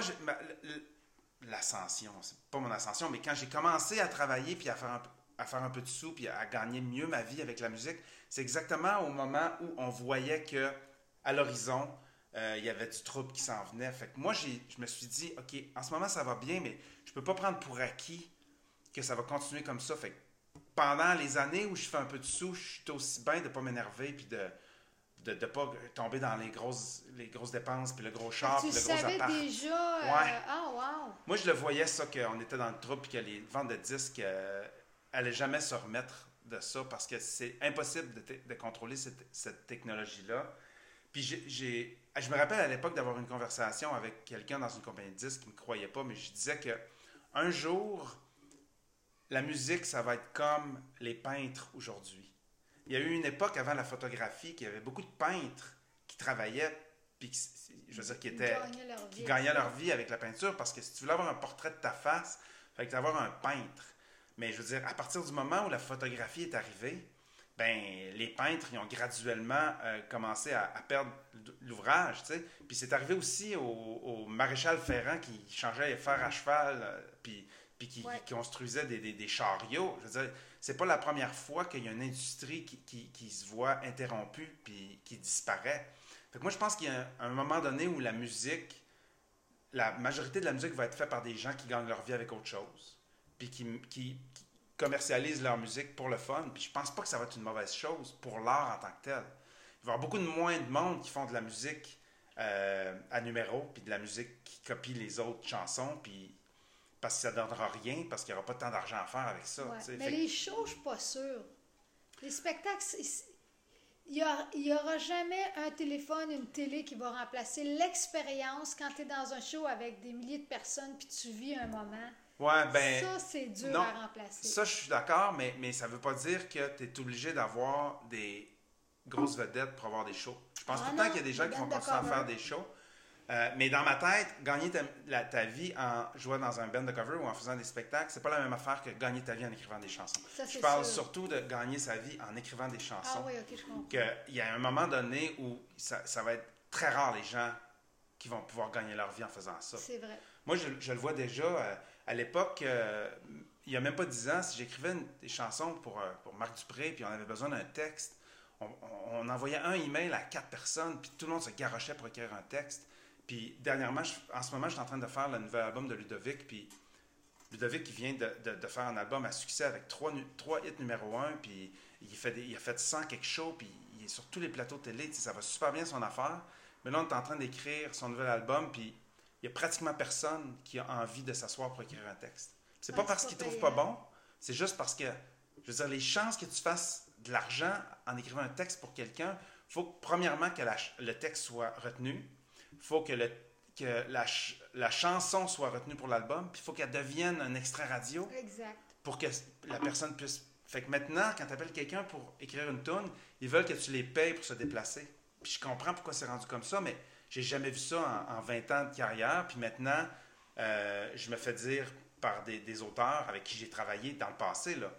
l'ascension, c'est pas mon ascension, mais quand j'ai commencé à travailler puis à faire un peu à faire un peu de sous puis à gagner mieux ma vie avec la musique, c'est exactement au moment où on voyait que à l'horizon, euh, il y avait du trouble qui s'en venait. Fait que moi, je me suis dit, OK, en ce moment, ça va bien, mais je peux pas prendre pour acquis que ça va continuer comme ça. Fait que pendant les années où je fais un peu de sous, je suis aussi bien de pas m'énerver puis de de ne pas tomber dans les grosses, les grosses dépenses, puis le gros char, puis le gros appart. déjà... Euh, ah, wow! Moi, je le voyais, ça, qu'on était dans le trouble, puis que les ventes de disques... Euh, allait jamais se remettre de ça parce que c'est impossible de, contrôler cette, technologie-là. Puis j'ai, je me rappelle à l'époque d'avoir une conversation avec quelqu'un dans une compagnie de disques qui ne me croyait pas, mais je disais que un jour, la musique, ça va être comme les peintres aujourd'hui. Il y a eu une époque avant la photographie qu'il y avait beaucoup de peintres qui travaillaient, puis je veux dire, qui, étaient, qui gagnaient leur vie avec la peinture, parce que si tu voulais avoir un portrait de ta face, il fallait avoir un peintre. Mais je veux dire, à partir du moment où la photographie est arrivée, ben, les peintres ils ont graduellement euh, commencé à, perdre l'ouvrage. Puis c'est arrivé aussi au, maréchal Ferrand qui changeait les fers à cheval, euh, puis, puis qui, construisait des, des, chariots. Je veux dire, c'est pas la première fois qu'il y a une industrie qui, qui, se voit interrompue puis qui disparaît. Fait que moi, je pense qu'il y a un, un, moment donné où la musique, la majorité de la musique va être faite par des gens qui gagnent leur vie avec autre chose puis qui, commercialisent leur musique pour le fun. Puis je pense pas que ça va être une mauvaise chose pour l'art en tant que tel. Il va y avoir beaucoup de moins de monde qui font de la musique euh, à numéro, puis de la musique qui copie les autres chansons, puis parce que ça ne donnera rien, parce qu'il n'y aura pas tant d'argent à faire avec ça. Mais les shows, je suis pas sûre. Les spectacles, il n'y aura, jamais un téléphone, une télé qui va remplacer l'expérience quand tu es dans un show avec des milliers de personnes, puis tu vis un moment. Ouais, ben, ça, c'est dur à remplacer. Ça, je suis d'accord, mais, mais ça ne veut pas dire que tu es obligé d'avoir des grosses vedettes pour avoir des shows. Je pense ah tout le temps qu'il y a des gens qui vont continuer à faire des shows. Euh, mais dans ma tête, gagner ta, ta, vie en jouant dans un band de cover ou en faisant des spectacles, c'est pas la même affaire que gagner ta vie en écrivant des chansons. je parle surtout de gagner sa vie en écrivant des chansons. Ah oui, ok, je comprends. Qu'il y a un moment donné où ça, ça, va être très rare les gens qui vont pouvoir gagner leur vie en faisant ça. C'est vrai. Moi, je, je, le vois déjà. Euh, à l'époque, euh, il n'y a même pas dix ans, si j'écrivais des chansons pour, euh, pour Marc Dupré, puis on avait besoin d'un texte, on, envoyait un email à quatre personnes, puis tout le monde se garochait pour écrire un texte. Puis dernièrement, en ce moment, je suis en train de faire le nouvel album de Ludovic, puis Ludovic, vient de, faire un album à succès avec trois, trois hits numéro un, puis il, fait des- il a fait 100 quelque chose, puis il est sur tous les plateaux de télé, ça va super bien son affaire. Mais là, on est en train d'écrire son nouvel album, puis il y a pratiquement personne qui a envie de s'asseoir pour écrire un texte. C'est Ouais, pas c'est parce pas qu'il trouve payant. pas bon, c'est juste parce que, je veux dire, les chances que tu fasses de l'argent en écrivant un texte pour quelqu'un, faut que, premièrement que la le texte soit retenu, faut que, le, que la, ch- la chanson soit retenue pour l'album, puis il faut qu'elle devienne un extrait radio Exact. pour que la personne puisse. Fait que maintenant, quand tu appelles quelqu'un pour écrire une tune, ils veulent que tu les payes pour se déplacer. Puis je comprends pourquoi c'est rendu comme ça, mais j'ai jamais vu ça en, en 20 ans de carrière. Puis maintenant, euh, je me fais dire par des, des auteurs avec qui j'ai travaillé dans le passé, là,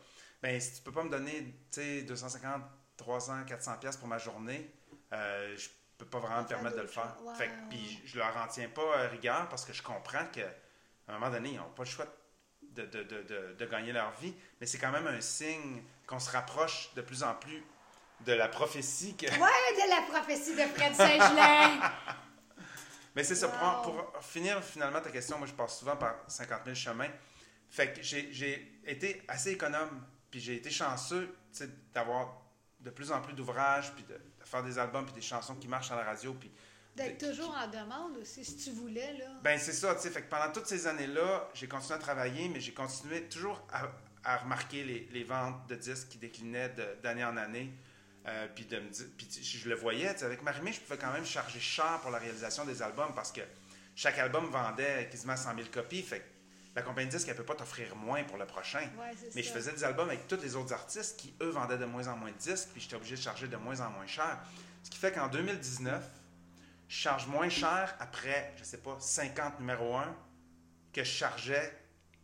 ben si tu peux pas me donner, tu sais, 250, 300, 400 pièces pour ma journée, euh, je peux pas vraiment me permettre de le faire. fait puis je leur en tiens pas euh, rigueur parce que je comprends que à un moment donné, ils n'ont pas le choix de, de, de, de, de gagner leur vie, mais c'est quand même un signe qu'on se rapproche de plus en plus de la prophétie. Que... Ouais, de la prophétie de Fred *laughs* Saint-Gelin. Mais c'est ça, Wow. pour, pour finir finalement ta question, moi je passe souvent par 50 000 chemins. Fait que j'ai- été assez économe, puis j'ai été chanceux d'avoir de plus en plus d'ouvrages, puis de, de faire des albums, puis des chansons qui marchent à la radio, puis D'être toujours en demande aussi, si tu voulais, là. Ben, c'est ça, tu sais. Fait que pendant toutes ces années-là, j'ai continué à travailler, mais j'ai continué toujours à, à remarquer les, les ventes de disques qui déclinaient d'année en année. Euh, puis de me dire, puis tu- je le voyais, avec Marimé, je pouvais quand même charger cher pour la réalisation des albums parce que chaque album vendait quasiment 100 000 copies. Fait que la compagnie de disques, elle peut pas t'offrir moins pour le prochain. Ouais, Mais je faisais des albums avec tous les autres artistes qui, eux, vendaient de moins en moins de disques, puis j'étais obligé de charger de moins en moins cher. Ce qui fait qu'en 2019, je charge moins cher après, je sais pas, 50 numéro 1 que je chargeais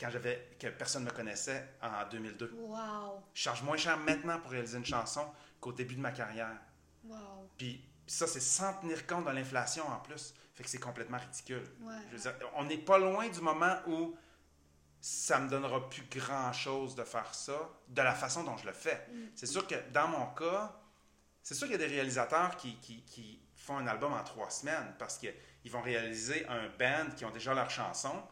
quand j'avais que personne ne me connaissait en 2002. Wow. Je charge moins cher maintenant pour réaliser une chanson qu'au début de ma carrière. Wow. Puis ça, c'est sans tenir compte de l'inflation en plus. Fait que c'est complètement ridicule. Ouais. Je veux dire, on n'est pas loin du moment où ça me donnera plus grand chose de faire ça de la façon dont je le fais. Mm. C'est sûr que dans mon cas, c'est sûr qu'il y a des réalisateurs qui, qui- qui font un album en trois semaines parce qu'ils vont réaliser un band qui ont déjà leurs chansons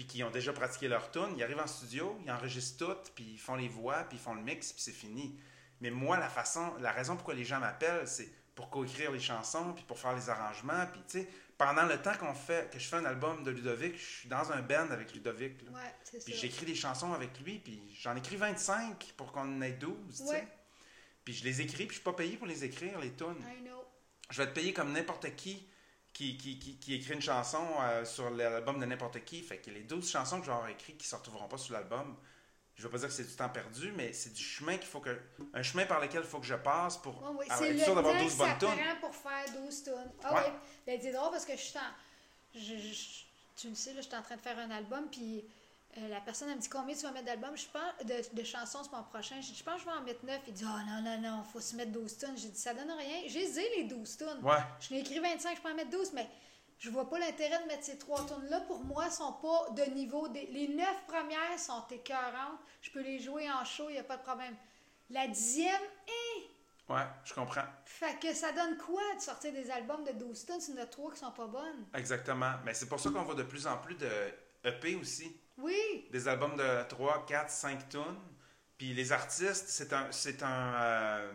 puis qui ont déjà pratiqué leur tune. Ils arrivent en studio, ils enregistrent tout, puis ils font les voix, puis ils font le mix, puis c'est fini. Mais moi, la façon, la raison pourquoi les gens m'appellent, c'est pour coécrire les chansons, puis pour faire les arrangements, puis tu sais, pendant le temps qu'on fait, que je fais un album de Ludovic, je suis dans un band avec Ludovic. là. Ouais, Puis j'écris des chansons avec lui, puis j'en écris 25 pour qu'on en ait 12, tu sais. Ouais. Puis je les écris, puis je suis pas payé pour les écrire, les tunes. I know. Je vais être payé comme n'importe qui qui, qui, qui, qui écrit une chanson euh, sur l'album de n'importe qui. Fait que les 12 chansons que je vais avoir écrites qui ne se retrouveront pas sur l'album, je ne veux pas dire que c'est du temps perdu, mais c'est du chemin qu'il faut que. Un chemin par lequel il faut que je passe pour être le sûr d'avoir temps 12 que bonnes tunes. pour faire 12 tonnes. Ah Ouais. ouais. Ben, c'est drôle parce que je suis en... je- je- tu le sais, là, je suis en train de faire un album, puis euh, la personne elle me dit combien tu vas mettre d'albums, je pense, de, de chansons sur mon prochain. Je je pense que je vais en mettre 9. Il dit, oh non, non, non, faut se mettre 12 tonnes. J'ai dit, ça donne rien. J'ai dit les 12 tonnes. Ouais. Je n'ai écrit 25, je peux en mettre 12, mais je vois pas l'intérêt de mettre ces trois tonnes-là. Pour moi, sont pas de niveau. Des... Les neuf premières sont écœurantes. Je peux les jouer en show, il n'y a pas de problème. La dixième, Ouais, je comprends. fait que ça donne quoi de sortir des albums de 12 tonnes s'il y en a trois qui sont pas bonnes? Exactement. Mais c'est pour ça qu'on voit de plus en plus de EP aussi. Oui, Des albums de 3, 4, 5 tunes. Puis les artistes, c'est un, c'est un, euh,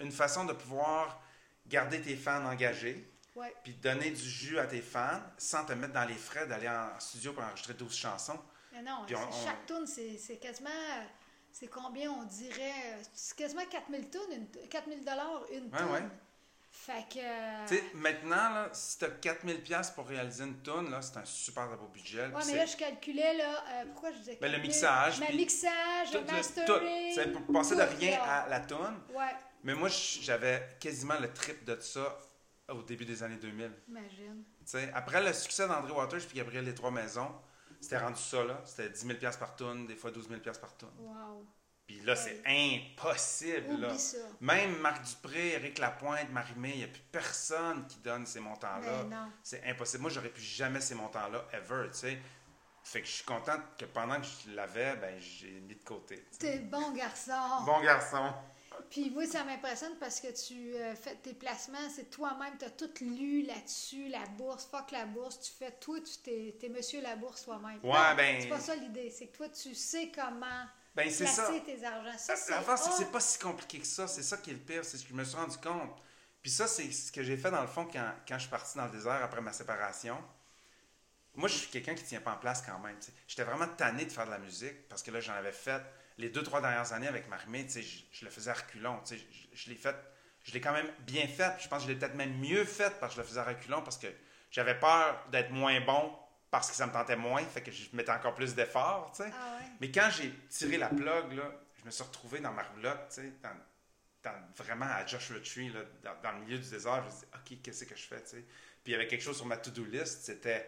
une façon de pouvoir garder tes fans engagés. ouais. puis donner du jus à tes fans sans te mettre dans les frais d'aller en studio pour enregistrer 12 chansons. Mais non, on- on- chaque tune, c'est c'est quasiment. C'est combien on dirait? C'est quasiment 4000 tonnes, une- 4000 dollars une Ouais, tonne. ouais. Fait que. Tu sais, maintenant, là, si tu as 4000$ piastres pour réaliser une tune, là, c'est un super beau budget. Ouais, mais là, je calculais, là, euh, pourquoi je disais Ben, le 4000? mixage, Ma puis mixage, le le- mastering. C'est pour passer de rien là. à la tune. Ouais, Mais moi, j'avais quasiment le trip de ça au début des années 2000. imagine. Après le succès d'André Waters puis Gabriel Les Trois Maisons, c'était rendu ça, là. C'était 10 000$ piastres par tune, des fois 12 000$ piastres par tune. Wow. Puis là, c'est impossible, là. Même Marc Dupré, Éric Lapointe, Marie-Mé, il n'y a plus personne qui donne ces montants-là. Non. C'est impossible. Moi, j'aurais plus jamais ces montants-là, ever, tu sais. Fait que je suis content que pendant que je l'avais, ben, j'ai mis de côté. T'es bon garçon. Bon garçon. Puis moi, ça m'impressionne parce que tu euh, fais tes placements, c'est toi-même, tu as tout lu là-dessus, la bourse, fuck la bourse, tu fais tout, tu t'es, t'es monsieur la bourse toi-même. Ouais, Non, ben- C'est pas ça l'idée, c'est que toi, tu sais comment Ben, c'est ça. tes argents. Ça, c'est L'affaire, c'est que A. c'est pas si compliqué que ça. C'est ça qui est le pire. C'est ce que je me suis rendu compte. Puis ça, c'est ce que j'ai fait dans le fond quand, quand je suis parti dans le désert après ma séparation. Moi, je suis quelqu'un qui tient pas en place quand même. J'étais vraiment tanné de faire de la musique parce que là, j'en avais fait les deux, trois dernières années avec sais, Je, je le faisais à reculons. Je, je l'ai fait. Je l'ai quand même bien fait. Je pense que je l'ai peut-être même mieux fait parce que je le faisais à reculons parce que j'avais peur d'être moins bon parce que ça me tentait moins. Fait que je mettais encore plus d'efforts. tu sais. Ah ouais. Mais quand j'ai tiré la plug, là, je me suis retrouvé dans ma roulotte, tu sais, dans, dans- vraiment à Joshua Tree, là, dans, dans le milieu du désert. Je me suis dit, OK, qu'est-ce que je fais, tu sais? Puis il y avait quelque chose sur ma to-do list, c'était,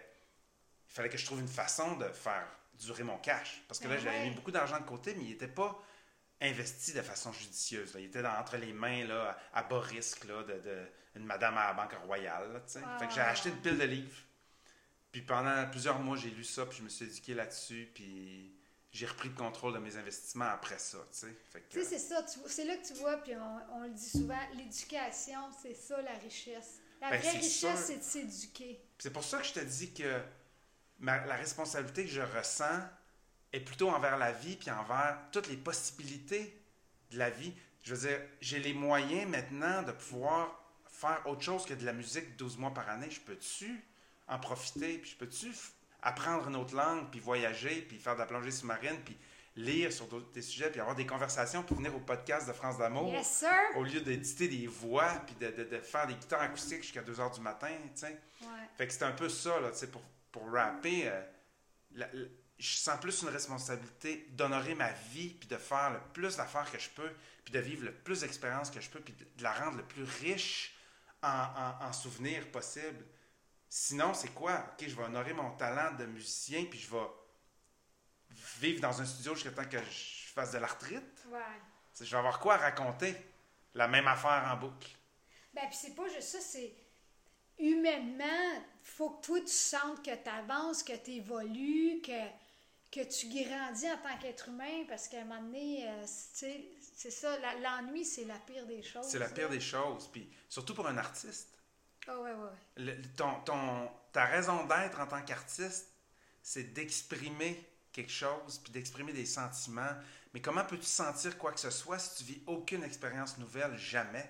il fallait que je trouve une façon de faire durer mon cash. Parce que là, Ah j'avais mis beaucoup d'argent de côté, mais il n'était pas investi de façon judicieuse. là. Il était dans- entre les mains, là, à bas risque, là, de, de une madame à la Banque Royale, là, tu sais. Fait que j'ai Ah. acheté une pile de livres. Puis pendant plusieurs mois, j'ai lu ça, puis je me suis éduqué là-dessus, puis j'ai repris le contrôle de mes investissements après ça, tu sais. Tu sais, c'est ça, c'est là que tu vois, puis on, on le dit souvent, l'éducation, c'est ça la richesse. La Ben, vraie richesse, c'est de s'éduquer. c'est pour ça que je te dis que ma- la responsabilité que je ressens est plutôt envers la vie, puis envers toutes les possibilités de la vie. Je veux dire, j'ai les moyens maintenant de pouvoir faire autre chose que de la musique 12 mois par année. Je peux-tu en profiter, puis je peux-tu apprendre une autre langue, puis voyager, puis faire de la plongée sous-marine, puis lire sur d'autres des sujets, puis avoir des conversations, puis venir au podcast de France d'amour, Yes, sir! au lieu d'éditer des voix, puis de, de- de faire des guitares acoustiques jusqu'à 2 heures du matin, tu sais. Ouais. Fait que c'est un peu ça, là, tu sais, pour, pour rapper, euh, la- la- je sens plus une responsabilité d'honorer ma vie, puis de faire le plus d'affaires que je peux, puis de vivre le plus d'expériences que je peux, puis de, de la rendre le plus riche en, en, en souvenirs possible. Sinon, c'est quoi? OK, je vais honorer mon talent de musicien, puis je vais vivre dans un studio jusqu'à temps que je fasse de l'arthrite? Ouais. Je vais avoir quoi à raconter? La même affaire en boucle. Ben, puis c'est pas juste ça, c'est humainement, faut que toi tu sentes que tu avances, que tu évolues, que, que tu grandis en tant qu'être humain, parce qu'à un moment donné, euh, c'est ça, l'ennui, c'est la pire des choses. C'est la pire là. des choses. Puis surtout pour un artiste. Ah ouais, ouais, ouais. Le- le- ton, ton- ta raison d'être en tant qu'artiste, c'est d'exprimer quelque chose, puis d'exprimer des sentiments. Mais comment peux-tu sentir quoi que ce soit si tu vis aucune expérience nouvelle, jamais?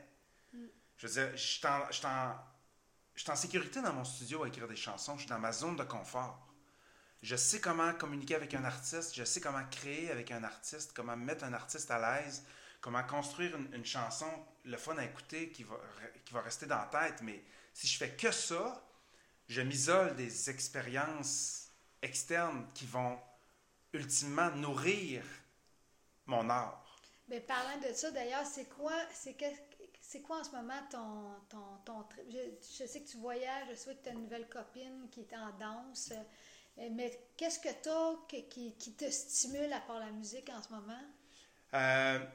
Je veux dire, je suis en, sécurité dans mon studio à écrire des chansons, je suis dans ma zone de confort. Je sais comment communiquer avec un artiste, je sais comment créer avec un artiste, comment mettre un artiste à l'aise, comment construire une, une chanson, le fun à écouter, qui va, qui va rester dans la tête. Mais si je fais que ça, je m'isole des expériences externes qui vont ultimement nourrir mon art. Ben, parlant de ça, d'ailleurs, c'est quoi, c'est quoi en ce moment ton, ton, ton trip? Je, je sais que tu voyages, je sais que tu as une nouvelle copine qui est en danse, euh, mais qu'est-ce que tu as qui, qui te stimule à part la musique en ce moment? Euh,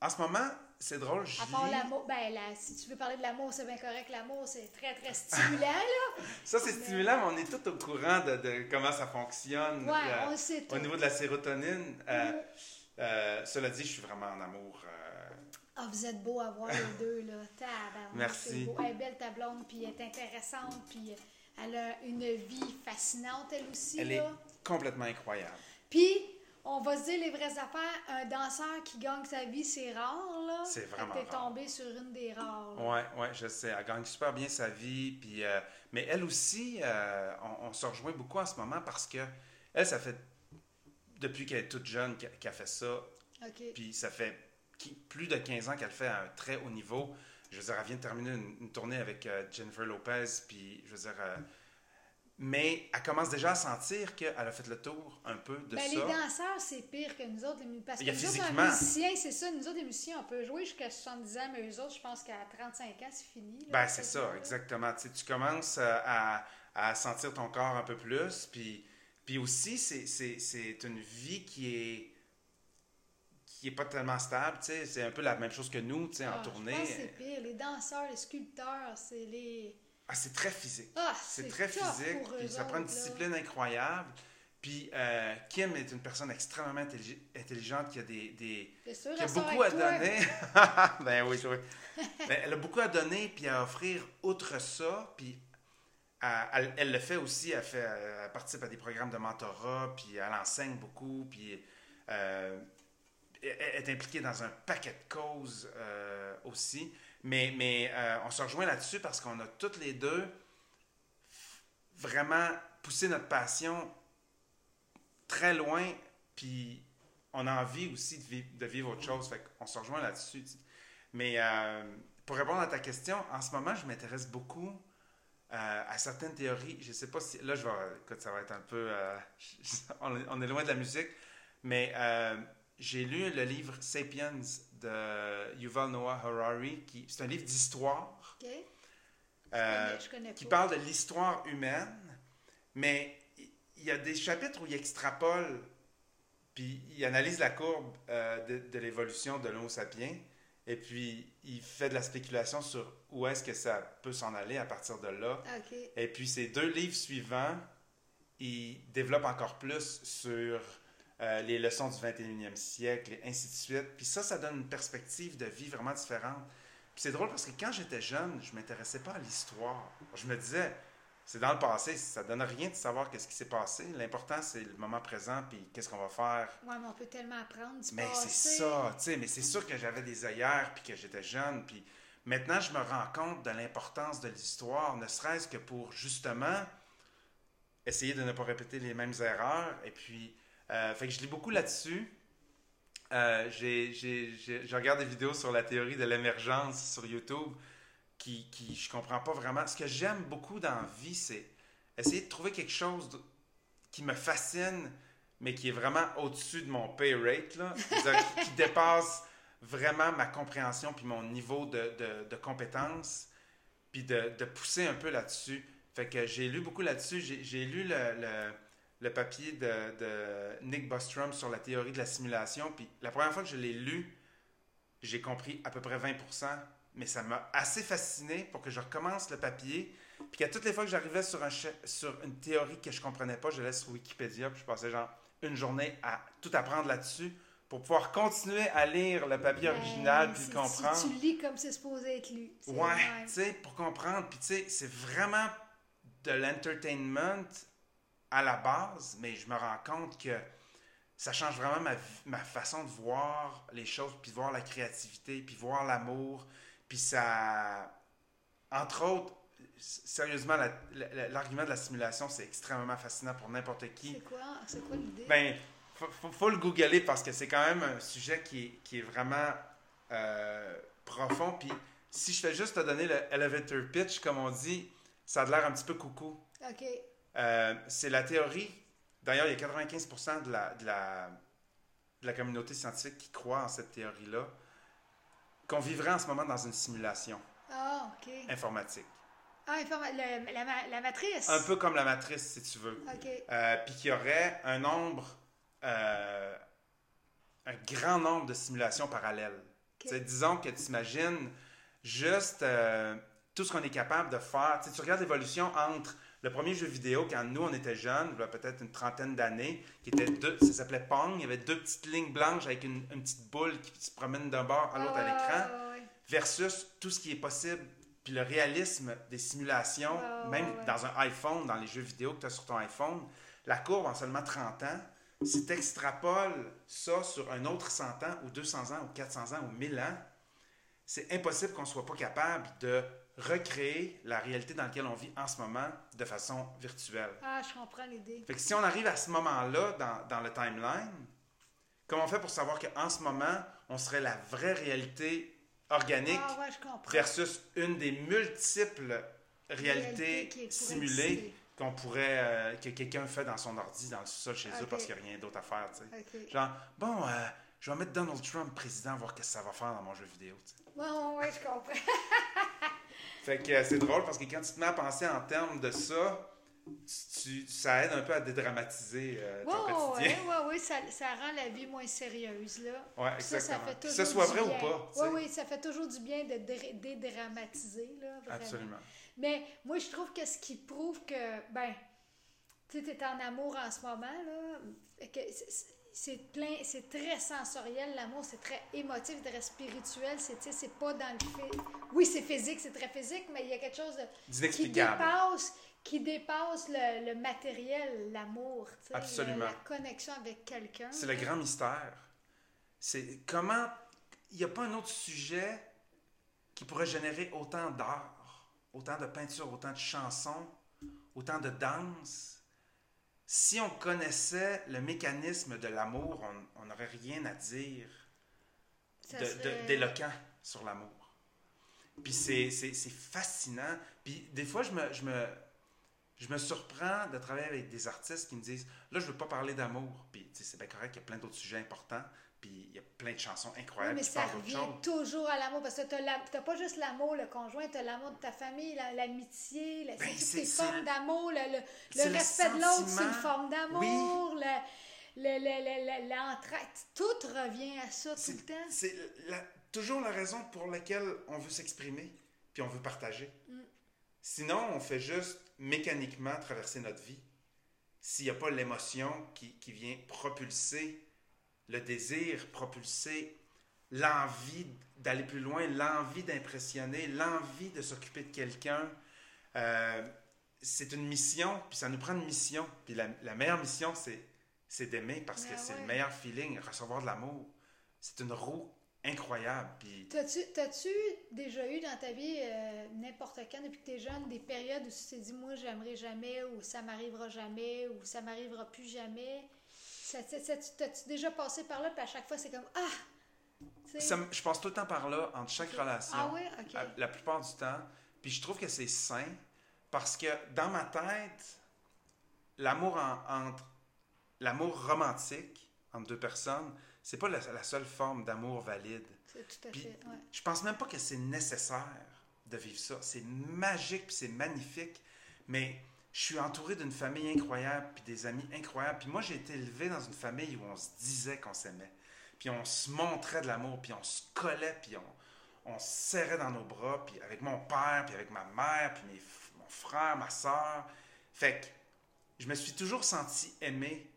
en ce moment, c'est drôle, À part l'amour, ben là, si tu veux parler de l'amour, c'est bien correct. L'amour, c'est très, très stimulant, là. *laughs* Ça, c'est stimulant, mais on est tout au courant de, de comment ça fonctionne. Ouais, euh, on sait tout. Au niveau de la sérotonine, euh, Mhm. euh, cela dit, je suis vraiment en amour. euh, Ah, vous êtes beaux à voir les *laughs* deux, là. Tabarnak, Merci. beau. Elle est belle, ta blonde, puis elle est intéressante, puis elle a une vie fascinante, elle aussi, elle est là. complètement incroyable. Puis, on va se dire les vraies affaires, un danseur qui gagne sa vie, c'est rare, là. C'est vraiment T'es tombé sur une des rares, là. Ouais, ouais, je sais. Elle gagne super bien sa vie. Puis, euh, mais elle aussi, euh, on, on se rejoint beaucoup en ce moment parce que elle, ça fait depuis qu'elle est toute jeune qu'elle fait ça. OK. Puis ça fait plus de 15 ans qu'elle fait à un très haut niveau. Je veux dire, elle vient de terminer une, une tournée avec euh, Jennifer Lopez. Puis, je veux dire, mais elle commence déjà à sentir qu'elle a fait le tour un peu de Ben, ça. les danseurs, c'est pire que nous autres. les Parce que nous autres, physiquement. un musicien, c'est ça. Nous autres, les musiciens, on peut jouer jusqu'à 70 ans, mais eux autres, je pense qu'à 35 ans, c'est fini. là, Ben, c'est ça, exactement. Tu, sais, tu commences euh, à, à sentir ton corps un peu plus. Puis, puis aussi, c'est- une vie qui est qui est pas tellement stable. C'est un peu la même chose que nous, tu sais, Ah, en Je tournée. c'est pire. Les danseurs, les sculpteurs, c'est les. Ah, c'est très physique. Ah, C'est très physique, pour puis ça prend une discipline incroyable. Puis euh, Kim est une personne extrêmement intelli- intelligente qui a des, des, C'est sûr, qui a beaucoup à toi? donner. *laughs* ben oui, oui. *laughs* Ben, elle a beaucoup à donner puis à offrir outre ça. Puis elle, elle- elle le fait aussi. Elle, fait, elle participe à des programmes de mentorat. Puis elle enseigne beaucoup. Puis euh, elle elle est impliquée dans un paquet de causes euh, aussi. Mais, euh, on se rejoint là-dessus parce qu'on a toutes les deux vraiment poussé notre passion très loin. Puis on a envie aussi de vivre, autre chose. Fait qu'on se rejoint là-dessus. Mais euh, pour répondre à ta question, en ce moment, je m'intéresse beaucoup euh, à certaines théories. Je sais pas si. Là, je vais. Écoute, ça va être un peu. *laughs* on, est, loin de la musique. Mais j'ai lu le livre Sapiens de Yuval Noah Harari. qui C'est un livre d'histoire. OK? euh, qui parle de l'histoire humaine, mais il y a des chapitres où il extrapole, puis il analyse la courbe euh, de, l'évolution de l'Homo sapiens, et puis il fait de la spéculation sur où est-ce que ça peut s'en aller à partir de là. OK. Et puis ces deux livres suivants, ils développent encore plus sur euh, les leçons du 21e siècle et ainsi de suite. Puis ça, ça donne une perspective de vie vraiment différente. Puis c'est drôle parce que quand j'étais jeune, je m'intéressais pas à l'histoire. Je me disais, c'est dans le passé, ça donne rien de savoir qu'est-ce qui s'est passé. L'important, c'est le moment présent, puis qu'est-ce qu'on va faire. Ouais, mais on peut tellement apprendre du Mais passé. c'est ça, tu sais, mais c'est sûr que j'avais des œillères, puis que j'étais jeune, puis maintenant, je me rends compte de l'importance de l'histoire, ne serait-ce que pour, justement, essayer de ne pas répéter les mêmes erreurs, et puis, euh, fait que je lis beaucoup là-dessus. Euh, je regarde des vidéos sur la théorie de l'émergence sur YouTube, qui, qui je comprends pas vraiment. Ce que j'aime beaucoup dans la vie, c'est essayer de trouver quelque chose de- qui me fascine, mais qui est vraiment au-dessus de mon pay rate, là, *laughs* qui, qui dépasse vraiment ma compréhension puis mon niveau de, de, de compétence, puis de, pousser un peu là-dessus. Fait que j'ai lu beaucoup là-dessus. J'ai j'ai lu le, le, le papier de, de Nick Bostrom sur la théorie de la simulation, puis la première fois que je l'ai lu, j'ai compris à peu près 20%, mais ça m'a assez fasciné pour que je recommence le papier, puis qu'à toutes les fois que j'arrivais sur, un sur une théorie que je comprenais pas, je laisse sur Wikipédia, puis je passais genre une journée à tout apprendre là-dessus pour pouvoir continuer à lire le papier original puis le comprendre. Si tu lis comme c'est supposé être lu. Ouais, tu sais, pour comprendre. Puis tu sais, c'est vraiment de l'entertainment à la base, mais je me rends compte que ça change vraiment ma, ma façon de voir les choses, puis de voir la créativité, puis voir l'amour. Puis ça... Entre autres, sérieusement, la- la- l'argument de la simulation, c'est extrêmement fascinant pour n'importe qui. C'est quoi, c'est quoi l'idée? Ben, faut, faut, faut le googler parce que c'est quand même un sujet qui est, qui est vraiment euh, profond. Puis si je fais juste te donner le elevator pitch, comme on dit, ça a l'air un petit peu coucou. OK. Euh, c'est la théorie. D'ailleurs, il y a 95% de la, de, la, de la communauté scientifique qui croit en cette théorie-là, qu'on vivrait en ce moment dans une simulation Ah, OK. informatique. Ah, informa- le- la, ma- la matrice. Un peu comme la matrice, si tu veux. OK. Euh, puis qu'il y aurait un nombre, euh, un grand nombre de simulations parallèles. Tu sais, disons que tu imagines juste euh, tout ce qu'on est capable de faire. Tu sais, tu regardes l'évolution entre le premier jeu vidéo, quand nous, on était jeunes, il y a peut-être une trentaine d'années, qui était deux, ça s'appelait Pong. Il y avait deux petites lignes blanches avec une, une petite boule qui se promène d'un bord à l'autre à l'écran ouais, ouais. versus tout ce qui est possible, puis le réalisme des simulations, Ouais, même ouais, dans un iPhone, dans les jeux vidéo que tu as sur ton iPhone, la courbe en seulement 30 ans, si tu extrapoles ça sur un autre 100 ans, ou 200 ans, ou 400 ans, ou 1000 ans, c'est impossible qu'on soit pas capable de recréer la réalité dans laquelle on vit en ce moment de façon virtuelle. Ah, je comprends l'idée. Fait que si on arrive à ce moment-là dans, dans le timeline, comment on fait pour savoir qu'en ce moment, on serait la vraie réalité organique Ah, ouais, versus une des multiples réalités Réalité simulées qu'on pourrait euh, que quelqu'un fait dans son ordi dans le sous-sol chez eux parce qu'il n'y a rien d'autre à faire. tu sais. Genre, bon, euh, je vais mettre Donald Trump président, voir ce que ça va faire dans mon jeu vidéo. tu sais. Ouais, ouais, je comprends. *laughs* Fait que euh, c'est drôle parce que quand tu te mets à penser en termes de ça, tu, ça aide un peu à dédramatiser euh, ton quotidien. ouais, ouais, ouais, ça, ça rend la vie moins sérieuse, là. Ouais, Puis Ça, ça exactement. fait Que ce soit vrai ou pas. Oui, oui, ça fait toujours du bien de dé- dédramatiser, là, vraiment. Absolument. Mais moi, je trouve que ce qui prouve que, ben, tu t'es en amour en ce moment, là. Que c'est- c'est- c'est plein, c'est très sensoriel, l'amour, c'est très émotif, très spirituel. C'est, c'est pas dans le fait. Oui, c'est physique, c'est très physique, mais il y a quelque chose de- qui dépasse, qui dépasse le, le matériel, l'amour, Absolument. la, la connexion avec quelqu'un. C'est le grand mystère. C'est comment. Il n'y a pas un autre sujet qui pourrait générer autant d'art, autant de peinture, autant de chansons, autant de danse. Si on connaissait le mécanisme de l'amour, on- n'aurait rien à dire serait- d'éloquent sur l'amour. Puis c'est, fascinant. Puis des fois, je me, je, me, je me surprends de travailler avec des artistes qui me disent Là, je veux pas parler d'amour. Puis c'est bien correct, il y a plein d'autres sujets importants. Puis il y a plein de chansons Oui, incroyables mais qui ça revient toujours à l'amour parce que la- t'as pas juste l'amour, le conjoint, t'as l'amour de ta famille, la- l'amitié, la, Ben, c'est formes d'amour, le, respect de l'autre, c'est une forme d'amour, Oui. le- le- le- le- le- l'entraide, tout revient à ça tout C'est, le temps. c'est toujours la raison pour laquelle on veut s'exprimer, puis on veut partager. Mm. Sinon, on fait juste mécaniquement traverser notre vie. S'il n'y a pas l'émotion qui, qui vient propulser le désir, propulser l'envie d'aller plus loin, l'envie d'impressionner, l'envie de s'occuper de quelqu'un, euh, c'est une mission, puis ça nous prend une mission. Puis la, la meilleure mission, c'est, c'est d'aimer parce que Ben c'est le meilleur feeling, recevoir de l'amour. C'est une roue incroyable. Puis T'as-tu, t'as-tu déjà eu dans ta vie, euh, n'importe quand, depuis que t'es jeune, des périodes où tu t'es dit, moi, j'aimerais jamais, ou ça m'arrivera jamais, ou ça m'arrivera plus jamais? Ça, ça- ça- t'as-tu déjà passé par là, puis à chaque fois, c'est comme, ah! Ça je passe tout le temps par là, entre chaque relation. Ah oui? OK. à- la plupart du temps. Puis je trouve que c'est sain parce que dans ma tête, l'amour en- entre l'amour romantique entre deux personnes, c'est pas la, la seule forme d'amour valide. C'est tout à Puis- fait, ouais. Je pense même pas que c'est nécessaire de vivre ça. C'est magique puis c'est magnifique, mais je suis entouré d'une famille incroyable puis des amis incroyables. Puis moi, j'ai été élevé dans une famille où on se disait qu'on s'aimait. Puis on se montrait de l'amour, puis on se collait, puis on, on se serrait dans nos bras, puis avec mon père, puis avec ma mère, puis mes mon frère, ma soeur. Fait que je me suis toujours senti aimé.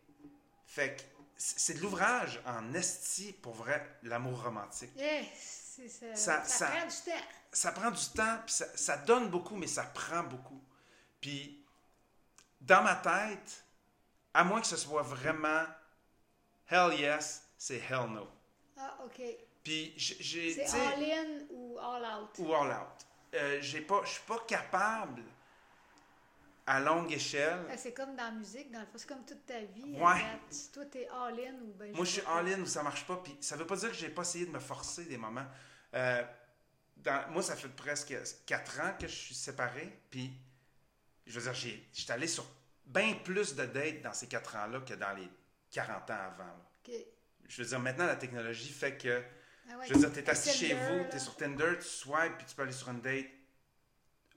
Fait que c'est de l'ouvrage en esti, pour vrai, l'amour romantique c'est ça. Ça- Ça, ça- prend du temps. ça prend du temps, puis ça, ça donne beaucoup, mais ça prend beaucoup. Puis, dans ma tête, à moins que ce soit vraiment hell yes, c'est hell no. Ah, OK. Puis, j'ai-. C'est sais, all-in ou all-out? ou all out. Euh, j'ai pas, je suis pas capable, à longue échelle. Ah, C'est comme dans la musique, dans le fond. C'est comme toute ta vie. Ouais. à date. Toi, t'es all-in ou ben Moi, je suis pas. all-in ou ça marche pas. Puis ça veut pas dire que j'ai pas essayé de me forcer des moments. Euh, dans- moi, ça fait presque 4 ans que je suis séparé. Puis, je veux dire, j'étais allé sur bien plus de dates dans ces 4 ans-là que dans les 40 ans avant. là. Je veux dire, maintenant, la technologie fait que. Ah ouais, Je veux dire, t'es assis chez vous, t'es sur Tinder, tu swipes, puis tu peux aller sur une date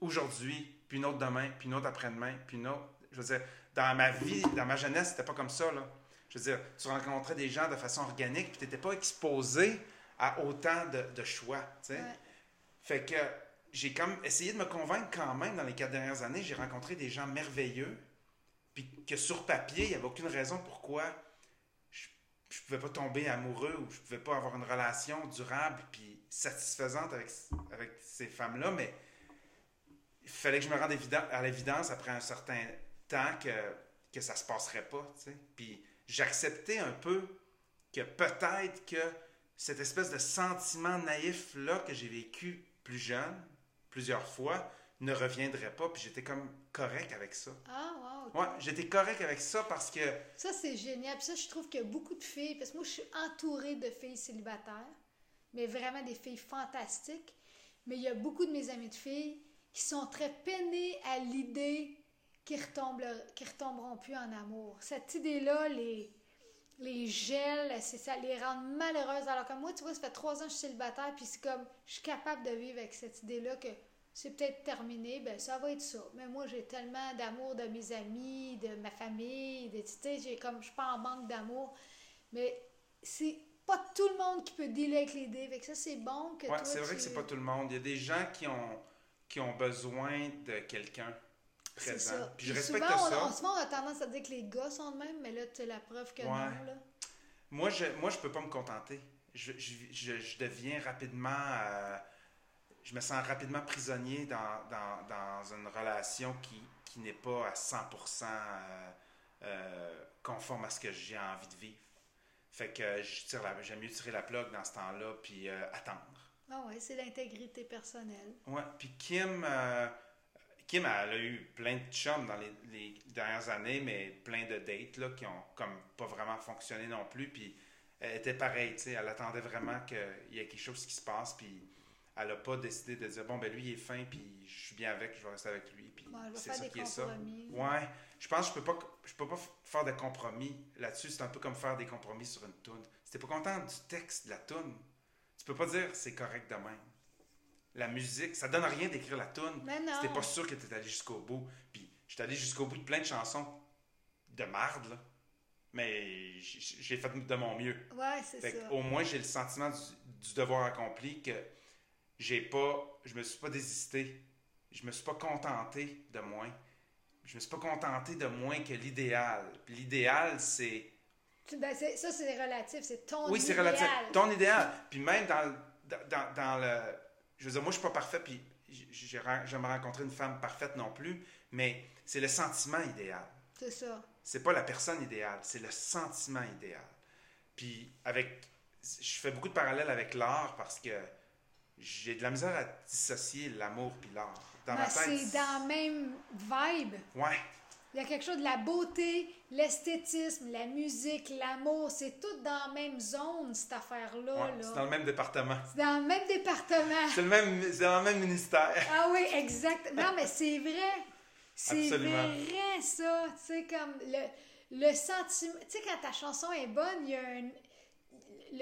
aujourd'hui, puis une autre demain, puis une autre après-demain, puis une autre. Je veux dire, dans ma vie, dans ma jeunesse, c'était pas comme ça, là. Je veux dire, tu rencontrais des gens de façon organique, puis t'étais pas exposé à autant de, de choix, tu sais. Ouais. Fait que j'ai comme essayé de me convaincre quand même dans les quatre dernières années. J'ai rencontré des gens merveilleux, puis que sur papier, il n'y avait aucune raison pourquoi je je pouvais pas tomber amoureux ou je pouvais pas avoir une relation durable puis satisfaisante avec, avec ces femmes-là, mais il fallait que je me rende à l'évidence après un certain temps que, que ça se passerait pas, tu sais. Puis j'acceptais un peu que peut-être que cette espèce de sentiment naïf-là que j'ai vécu plus jeune, plusieurs fois, ne reviendrait pas, puis j'étais comme correct avec ça. Ah, wow. Ouais, j'étais correct avec ça parce que Ça, c'est génial. Puis ça, je trouve qu'il y a beaucoup de filles, parce que moi, je suis entourée de filles célibataires, mais vraiment des filles fantastiques. Mais il y a beaucoup de mes amies de filles qui sont très peinées à l'idée qu'ils retombent, qu'ils retomberont plus en amour. Cette idée-là, les, les gèle, c'est ça les rend malheureuses. Alors que moi, tu vois, ça fait trois ans que je suis célibataire, puis c'est comme, je suis capable de vivre avec cette idée-là que c'est peut-être terminé, ben ça va être ça. Mais moi, j'ai tellement d'amour de mes amis, de ma famille, de, tu sais, j'ai comme, je suis pas en manque d'amour. Mais c'est pas tout le monde qui peut dealer avec l'idée. Fait que ça, c'est bon que Ouais, c'est vrai tu- que c'est pas tout le monde. Il y a des gens qui ont, qui ont besoin de quelqu'un présent. ça. Puis je respecte souvent, ça. On, on- souvent, on a tendance à dire que les gars sont de même, mais là, tu la preuve que Ouais. non. Là. Moi, je moi, je peux pas me contenter. Je, je, je, je deviens rapidement. euh, je me sens rapidement prisonnier dans, dans, dans une relation qui, qui n'est pas à 100% euh, euh, conforme à ce que j'ai envie de vivre. Fait que j'aime mieux tirer la plug dans ce temps-là puis euh, attendre. Ah ouais, c'est l'intégrité personnelle. Ouais, puis Kim, Kim, elle a eu plein de chums dans les, les dernières années, mais plein de dates là, qui ont comme pas vraiment fonctionné non plus. Puis elle était pareille, tu sais, elle attendait vraiment qu'il y ait quelque chose qui se passe, puis elle a pas décidé de dire bon ben lui il est fin, puis je suis bien avec, je vais rester avec lui, puis c'est ça qui est ça. Ouais, je pense que je peux pas, je peux pas faire de compromis là-dessus. C'est un peu comme faire des compromis sur une toune. Si t'es pas content du texte de la toune, tu peux pas dire c'est correct de même. La musique, ça donne rien d'écrire la. Si t'es pas sûr que t'es allé jusqu'au bout. Puis je suis allé jusqu'au bout de plein de chansons de marde, là. Mais j'ai fait de mon mieux. Ouais, c'est Fait ça. au moins, j'ai le sentiment du, du devoir accompli que j'ai pas, je me suis pas désisté. Je me suis pas contenté de moins. Je me suis pas contenté de moins que l'idéal. L'idéal, c'est. Tu- ben, c'est- ça, c'est relatif. C'est ton Oui, c'est idéal. relatif. Ton idéal. Puis même dans le. Je veux dire, moi, je suis pas parfait, puis j'aimerais rencontrer une femme parfaite non plus, mais c'est le sentiment idéal. C'est ça. C'est pas la personne idéale, c'est le sentiment idéal. Puis avec, je fais beaucoup de parallèles avec l'art parce que j'ai de la misère à dissocier l'amour puis l'art. Dans Ben, ma tête. c'est dans la même vibe. Ouais, Il y a quelque chose de la beauté, l'esthétisme, la musique, l'amour. C'est tout dans la même zone, cette affaire-là. ouais, là. c'est dans le même département. C'est dans le même département. C'est le même, c'est dans le même ministère. Ah oui, exact. Non, mais c'est vrai. C'est vrai, ça. Tu sais, comme le, le sentiment. Tu sais, quand ta chanson est bonne, il y a un,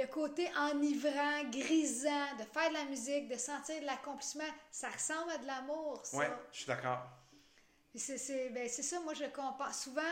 le côté enivrant, grisant, de faire de la musique, de sentir de l'accomplissement. Ça ressemble à de l'amour, ça. Ouais, je suis d'accord. C'est c'est- ben, c'est ça, moi je compare. Souvent,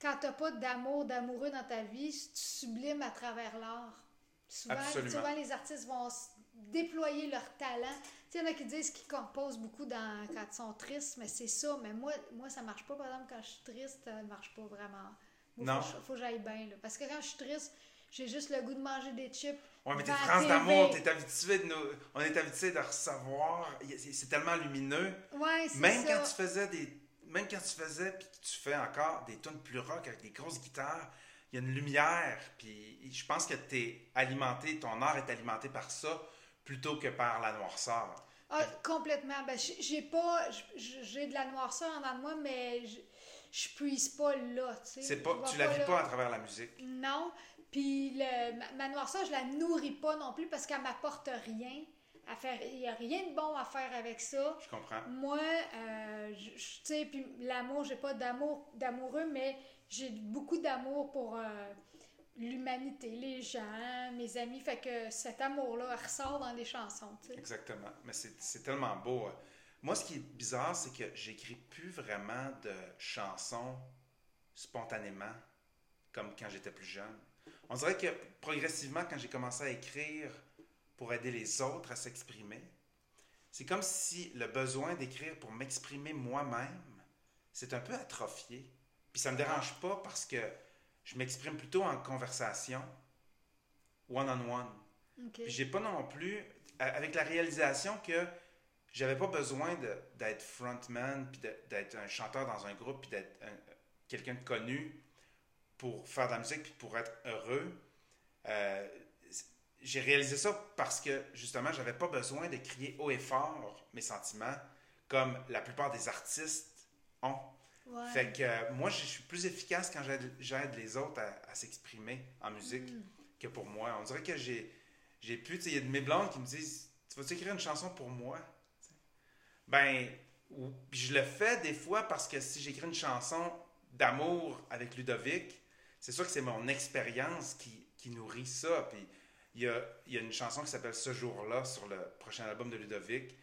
quand t'as pas d'amour, d'amoureux dans ta vie, tu sublimes à travers l'art. Souvent, souvent, les artistes vont déployer leur talent. Il y en a qui disent qu'ils composent beaucoup dans, quand ils sont tristes, mais c'est ça. Mais moi, moi, ça marche pas. Par exemple, quand je suis triste, ça marche pas vraiment. Non. Faut, que je- faut que j'aille bien. là. Parce que quand je suis triste, j'ai juste le goût de manger des chips. Ouais, mais tes TV. d'amour, t'es habitué de nous, on est habitué de recevoir. Il C'est c'est tellement lumineux. Ouais, c'est Même ça. quand tu faisais des. Même quand tu faisais, puis que tu fais encore des tunes plus rock avec des grosses guitares, il y a une lumière, puis je pense que t'es alimenté, ton art est alimenté par ça plutôt que par la noirceur. Ah, complètement. Ben, j'ai pas. J'ai de la noirceur en dedans de moi, mais je, je puise pas là, tu sais. C'est pas, tu la vis là. pas à travers la musique. Non. Puis le, ma, ma noirceur, je la nourris pas non plus parce qu'elle m'apporte rien. À faire, il n'y a rien de bon à faire avec ça. Je comprends. Moi, euh, tu sais, puis l'amour, j'ai pas d'amour d'amoureux, mais j'ai beaucoup d'amour pour euh, l'humanité, les gens, mes amis. Fait que cet amour-là ressort dans les chansons, tu sais. Exactement. Mais c'est c'est tellement beau. Moi, ce qui est bizarre, c'est que j'écris plus vraiment de chansons spontanément, comme quand j'étais plus jeune. On dirait que progressivement, quand j'ai commencé à écrire pour aider les autres à s'exprimer, c'est comme si le besoin d'écrire pour m'exprimer moi-même, c'est un peu atrophié. Puis ça me dérange pas parce que je m'exprime plutôt en conversation, one-on-one. OK. Puis j'ai pas non plus, avec la réalisation que j'avais pas besoin d'être frontman, puis d'être un chanteur dans un groupe, puis d'être un- quelqu'un de connu pour faire de la musique, puis pour être heureux. Euh, j'ai réalisé ça parce que justement, j'avais pas besoin de crier haut et fort mes sentiments comme la plupart des artistes ont. Ouais. Fait que euh, moi, je suis plus efficace quand j'aide les autres à, à s'exprimer en musique Mm. que pour moi. On dirait que j'ai j'ai pu, il y a de mes blondes qui me disent Tu vas-tu écrire une chanson pour moi? T'sais. Ben, ou- je le fais des fois parce que si j'écris une chanson d'amour avec Ludovic, c'est sûr que c'est mon expérience qui, qui nourrit ça. Puis il y a, il y a une chanson qui s'appelle Ce jour-là sur le prochain album de Ludovic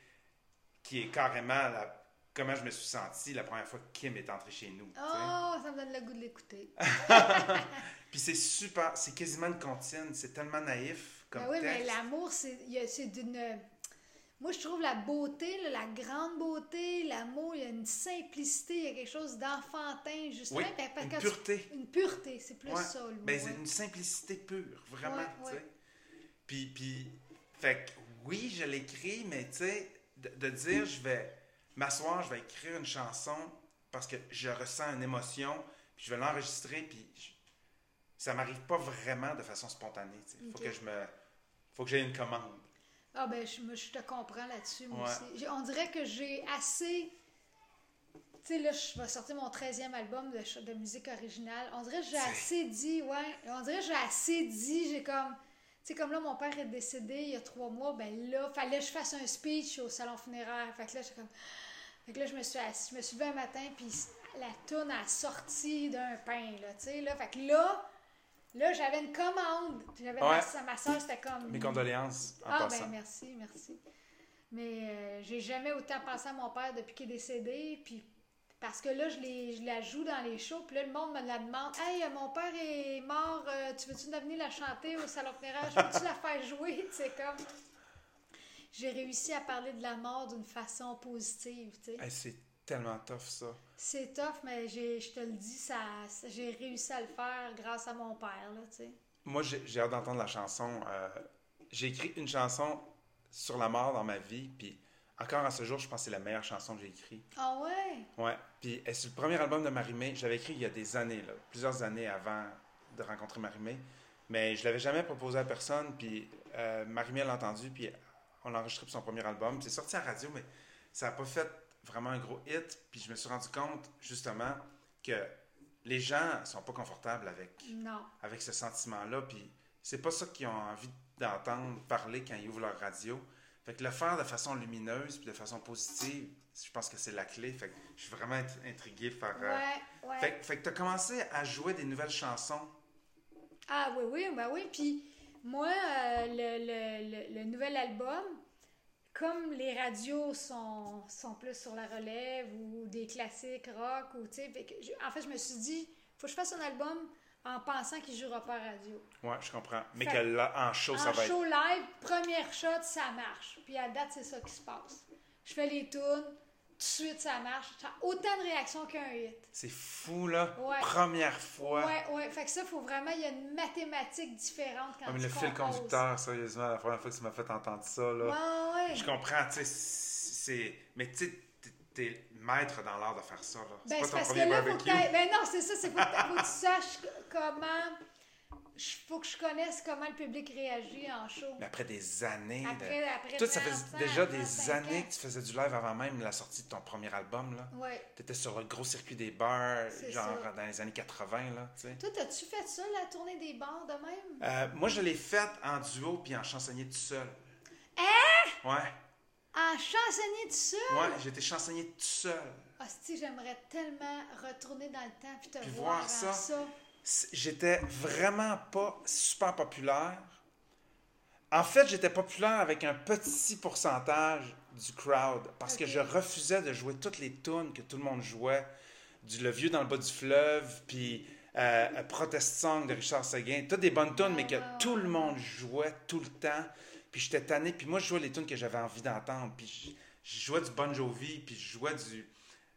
qui est carrément la- comment je me suis senti la première fois que Kim est entrée chez nous. Oh, ça me donne le goût de l'écouter. *laughs* Puis c'est super, c'est quasiment une comptine, c'est tellement naïf comme Ben oui, mais texte. l'amour, c'est d'une. moi, je trouve la beauté, là, la grande beauté, l'amour, il y a une simplicité, il y a quelque chose d'enfantin, justement. Oui, ben, parce une tu- pureté. Une pureté, c'est plus Ouais. ça, le. Ben, c'est ouais. une simplicité pure, vraiment, Ouais, ouais. Puis, puis, fait que, oui, je l'écris, mais tu sais, de, de dire, je vais m'asseoir, je vais écrire une chanson parce que je ressens une émotion, puis je vais l'enregistrer, puis je- ça m'arrive pas vraiment de façon spontanée, sais. Faut que je me... Faut que j'aie une commande. Ah ben, je, te comprends là-dessus, moi Ouais. aussi. On dirait que j'ai assez... Tu sais, là, je vais sortir mon 13e album de, de musique originale. On dirait que j'ai assez dit, ouais. On dirait que j'ai assez dit, j'ai comme... Sais, comme là, mon père est décédé il y a trois mois, ben là, fallait que je fasse un speech au salon funéraire. Fait que là, comme... Fait que là, je me suis assis, je me suis levée un matin, puis la toune a sorti d'un pain, là, tu sais, là. Fait que là, là, j'avais une commande. J'avais Ouais. ma, ma soeur, c'était comme... Mes condoléances en Ah, passant. ben merci, merci. Mais euh, j'ai jamais autant pensé à mon père depuis qu'il est décédé. Puis parce que là, je, les, je la joue dans les shows. Puis là, le monde me la demande Hey, mon père est mort. euh, tu veux-tu venir la chanter au salon funéraire peux-tu la faire jouer sais, comme. J'ai réussi à parler de la mort d'une façon positive. tu sais. Hey, c'est tellement tough, ça. C'est tough, mais j'ai- je te le dis, ça, j'ai réussi à le faire grâce à mon père. Là, tu sais. Moi, j'ai j'ai hâte d'entendre la chanson. euh, j'ai écrit une chanson sur la mort dans ma vie, puis encore à ce jour, je pense que c'est la meilleure chanson que j'ai écrite. Ah ouais? Ouais. Puis c'est le premier album de Marimé. Je l'avais écrit il y a des années, là, plusieurs années avant de rencontrer Marimé. Mais je l'avais jamais proposé à personne. Puis euh, Marimé l'a entendu, puis on l'a enregistré pour son premier album. C'est sorti à la radio, mais ça n'a pas fait vraiment un gros hit. Puis je me suis rendu compte, justement, que les gens sont pas confortables avec Non. avec ce sentiment-là. Puis c'est pas ça qu'ils ont envie d'entendre parler quand ils ouvrent leur radio. Fait que le faire de façon lumineuse puis de façon positive, je pense que c'est la clé. Fait que je suis vraiment int- intrigué par. euh, Ouais, ouais. Fait, fait que tu as commencé à jouer des nouvelles chansons. Ah oui, oui, ben oui. Puis moi, euh, le, le- le- le nouvel album, comme les radios sont, sont plus sur la relève ou des classiques rock, ou tu sais, en fait, je me suis dit, faut que je fasse un album en pensant qu'il jouera pas à radio. Ouais, je comprends. Mais Fait- que là, en show, ça en va être. show live, première shot, ça marche. Puis à date, c'est ça qui se passe. Je fais les tunes, tout de suite, ça marche. Ça a autant de réactions qu'un hit. C'est fou, là. Ouais. Première fois. Ouais, ouais. Fait que ça, faut vraiment, il y a une mathématique différente quand Ah, mais tu le fil conducteur, sérieusement, la première fois que tu m'as fait entendre ça, là. Ouais, ouais. Je comprends, tu sais, c'est... Mais tu sais, t'es maître dans l'art de faire ça, là. Ben, c'est pas parce que là, faut que Ben non, c'est ça, c'est faut, que- faut que tu saches comment. Faut que je connaisse comment le public réagit en show. Mais après des années... de- Après, après Toi, ça 30 faisait déjà 35 des années ans. que tu faisais du live avant même la sortie de ton premier album, là. Ouais. Tu étais sur le gros circuit des bars, genre ça. dans les années 80, là. Toi, t'as-tu fait ça, la tournée des bars de même? Euh, moi, je l'ai faite en duo puis en chansonnier tout seul. Hein? Ouais. En chansonnier tout seul? Ouais, j'étais chansonnier tout seul. Hostie, j'aimerais tellement retourner dans le temps puis te Puis voir, voir ça. J'étais vraiment pas super populaire. En fait, j'étais populaire avec un petit pourcentage du crowd parce que je refusais de jouer toutes les tunes que tout le monde jouait. Du Le Vieux dans le bas du fleuve, puis euh, Protest Song de Richard Seguin. Toutes des bonnes tunes, mais que ouais, tout le monde jouait tout le temps. Puis j'étais tanné. Puis moi, je jouais les tunes que j'avais envie d'entendre. Puis je, jouais du Bon Jovi, puis je jouais du,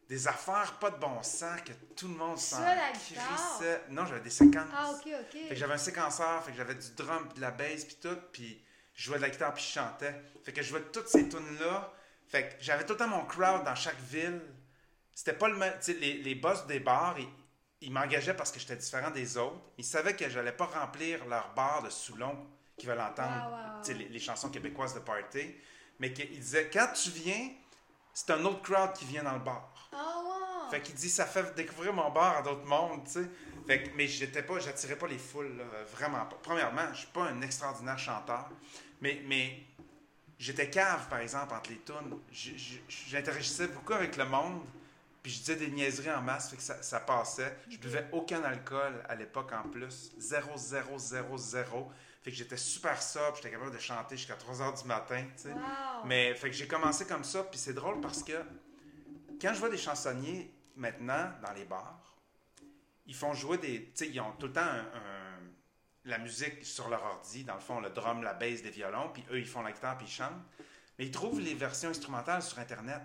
des affaires pas de bon sens que tout le monde s'en Seul à la guitare? crissait. Non, j'avais des séquences. Ah, ok, ok. Fait que j'avais un séquenceur, fait que j'avais du drum, puis de la bass, puis tout, puis je jouais de la guitare, puis je chantais. Fait que je jouais toutes ces tunes-là. Fait que j'avais tout le temps mon crowd dans chaque ville. C'était pas le même... Les, les boss des bars, ils, ils m'engageaient parce que j'étais différent des autres. Ils savaient que j'allais pas remplir leur bar de Soulon qui veulent entendre les, les chansons québécoises de party. Mais qu'ils disaient, quand tu viens, c'est un autre crowd qui vient dans le bar. Ouais. Fait qu'il dit ça fait découvrir mon bar à d'autres mondes, tu sais. Fait que, mais j'étais pas, j'attirais pas les foules, là, vraiment pas. Premièrement, je suis pas un extraordinaire chanteur, mais, mais j'étais cave, par exemple, entre les tunes. J'interagissais beaucoup avec le monde, puis je disais des niaiseries en masse, fait que ça, ça passait. Je buvais aucun alcool à l'époque en plus. Zéro, zéro, zéro, zéro. Fait que j'étais super sobre, j'étais capable de chanter jusqu'à 3 heures du matin, tu sais. Wow. Mais fait que j'ai commencé comme ça, puis c'est drôle parce que quand je vois des chansonniers maintenant dans les bars, ils font jouer des. Tu sais, ils ont tout le temps un- un- la musique sur leur ordi, dans le fond, le drum, la bass, des violons, puis eux, ils font la guitare, puis ils chantent. Mais ils trouvent les versions instrumentales sur Internet.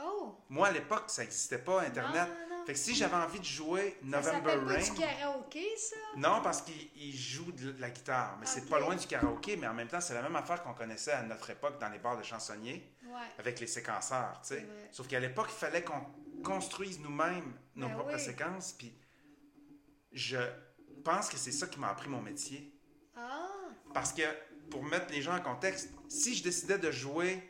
Oh! Moi, à l'époque, ça n'existait pas, Internet. Non, non, non. Fait que si j'avais envie de jouer Ça November pas Rain. du karaoké, ça? Non, parce qu'il il joue de la guitare. Mais c'est pas loin du karaoké, mais en même temps, c'est la même affaire qu'on connaissait à notre époque dans les bars de chansonniers Ouais. avec les séquenceurs, tu sais. Sauf qu'à l'époque, il fallait qu'on construise nous-mêmes nos Ben propres oui. séquences. Puis je pense que c'est ça qui m'a appris mon métier. Ah! Parce que, pour mettre les gens en contexte, si je décidais de jouer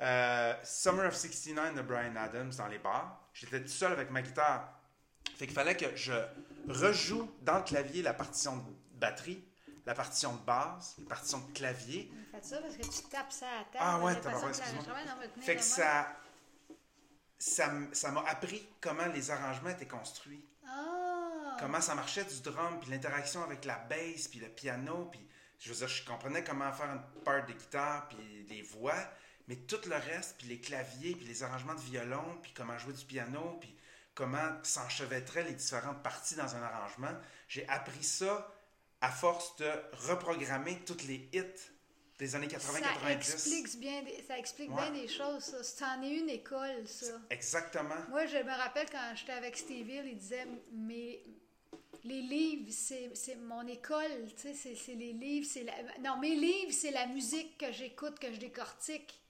euh, Summer of 69 de Brian Adams dans les bars, j'étais tout seul avec ma guitare. Fait qu'il fallait que je rejoue dans le clavier la partition de batterie, la partition de basse, la partition de clavier. Faites ça parce que tu tapes ça à table. Ah ouais, J'ai l'impression tabarouette, que excuse-moi. l'enregistrement, on va tenir Fait que ça ça ça m'a appris comment les arrangements étaient construits. Ah! comment ça marchait du drum, puis l'interaction avec la bass, puis le piano, puis je veux dire, je comprenais comment faire une part de guitare, puis les voix, mais tout le reste, puis les claviers, puis les arrangements de violon, puis comment jouer du piano, puis comment s'enchevêtraient les différentes parties dans un arrangement, j'ai appris ça à force de reprogrammer toutes les hits des années 80-90. Ça explique bien, des- ça explique Ouais. bien des choses, ça. C'en est une école, ça. Exactement. Moi, je me rappelle quand j'étais avec Steve Hill, il disait mais les livres, c'est mon école, tu sais, c'est- c'est les livres, c'est la... Non, mes livres, c'est la musique que j'écoute, que je décortique.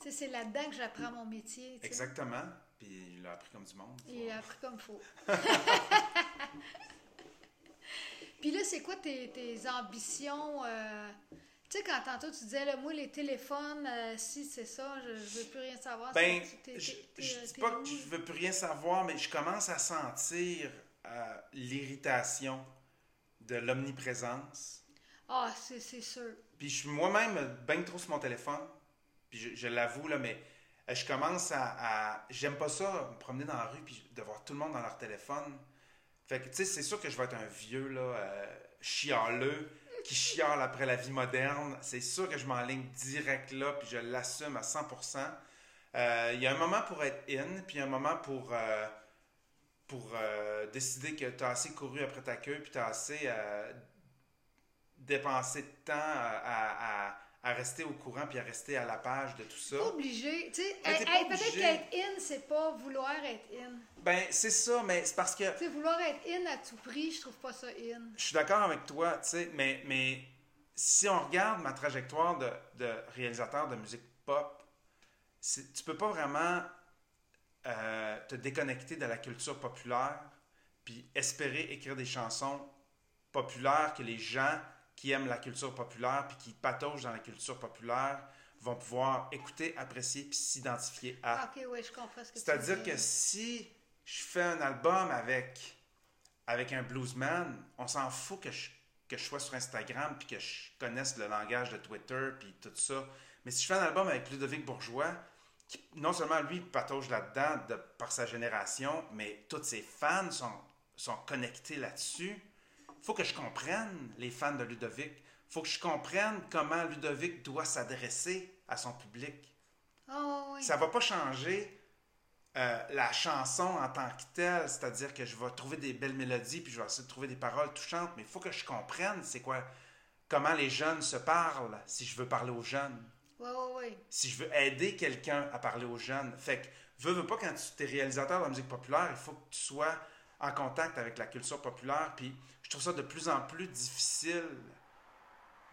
Sais, c'est là-dedans que j'apprends mon métier. Exactement. Puis il l'a appris comme du monde. Il a appris comme faut. *laughs* *laughs* Puis là, c'est quoi tes, tes ambitions? euh, Tu sais, quand tantôt tu disais, là, moi, les téléphones, euh, si c'est ça, je, je veux plus rien savoir. Ben, je, je t'es- dis pas où? que je veux plus rien savoir, mais je commence à sentir euh, l'irritation de l'omniprésence. Ah, c'est c'est sûr. Puis je suis moi-même bien trop sur mon téléphone. Puis je, l'avoue, là, mais euh, je commence à. J'aime pas ça, me promener dans la rue puis de voir tout le monde dans leur téléphone. Fait que, tu sais, c'est sûr que je vais être un vieux, là, euh, chialeux, qui chiale après la vie moderne. C'est sûr que je m'enligne direct là, puis je l'assume à 100%. Euh, Il y a un moment pour être in, puis un moment pour, euh, pour décider que tu as assez couru après ta queue, puis tu as assez dépensé de temps à- à- rester au courant, puis à rester à la page de tout ça. Pas obligé. Tu sais, hey- peut-être qu'être in, c'est pas vouloir être in. Ben, c'est ça, mais c'est parce que Tu sais, vouloir être in à tout prix, je trouve pas ça in. je suis d'accord avec toi, tu sais, mais, mais si on regarde ma trajectoire de, de réalisateur de musique pop, tu peux pas vraiment euh, te déconnecter de la culture populaire puis espérer écrire des chansons populaires que les gens qui aiment la culture populaire puis qui pataugent dans la culture populaire vont pouvoir écouter, apprécier puis s'identifier à. Ah, ok, ouais, je comprends ce que tu C'est-à-dire que si je fais un album avec, avec un bluesman, on s'en fout que je, que je sois sur Instagram puis que je connaisse le langage de Twitter puis tout ça. Mais si je fais un album avec Ludovic Bourgeois, qui non seulement lui patauge là-dedans de, par sa génération, mais tous ses fans sont, sont connectés là-dessus, faut que je comprenne les fans de Ludovic. Il faut que je comprenne comment Ludovic doit s'adresser à son public. Ah, oui. Ça va pas changer euh, la chanson en tant que telle, c'est-à-dire que je vais trouver des belles mélodies puis je vais essayer de trouver des paroles touchantes, mais il faut que je comprenne c'est quoi, comment les jeunes se parlent si je veux parler aux jeunes, ouais. si je veux aider quelqu'un à parler aux jeunes. Fait que, veux, veux pas, quand tu es réalisateur de la musique populaire, il faut que tu sois en contact avec la culture populaire, puis je trouve ça de plus en plus difficile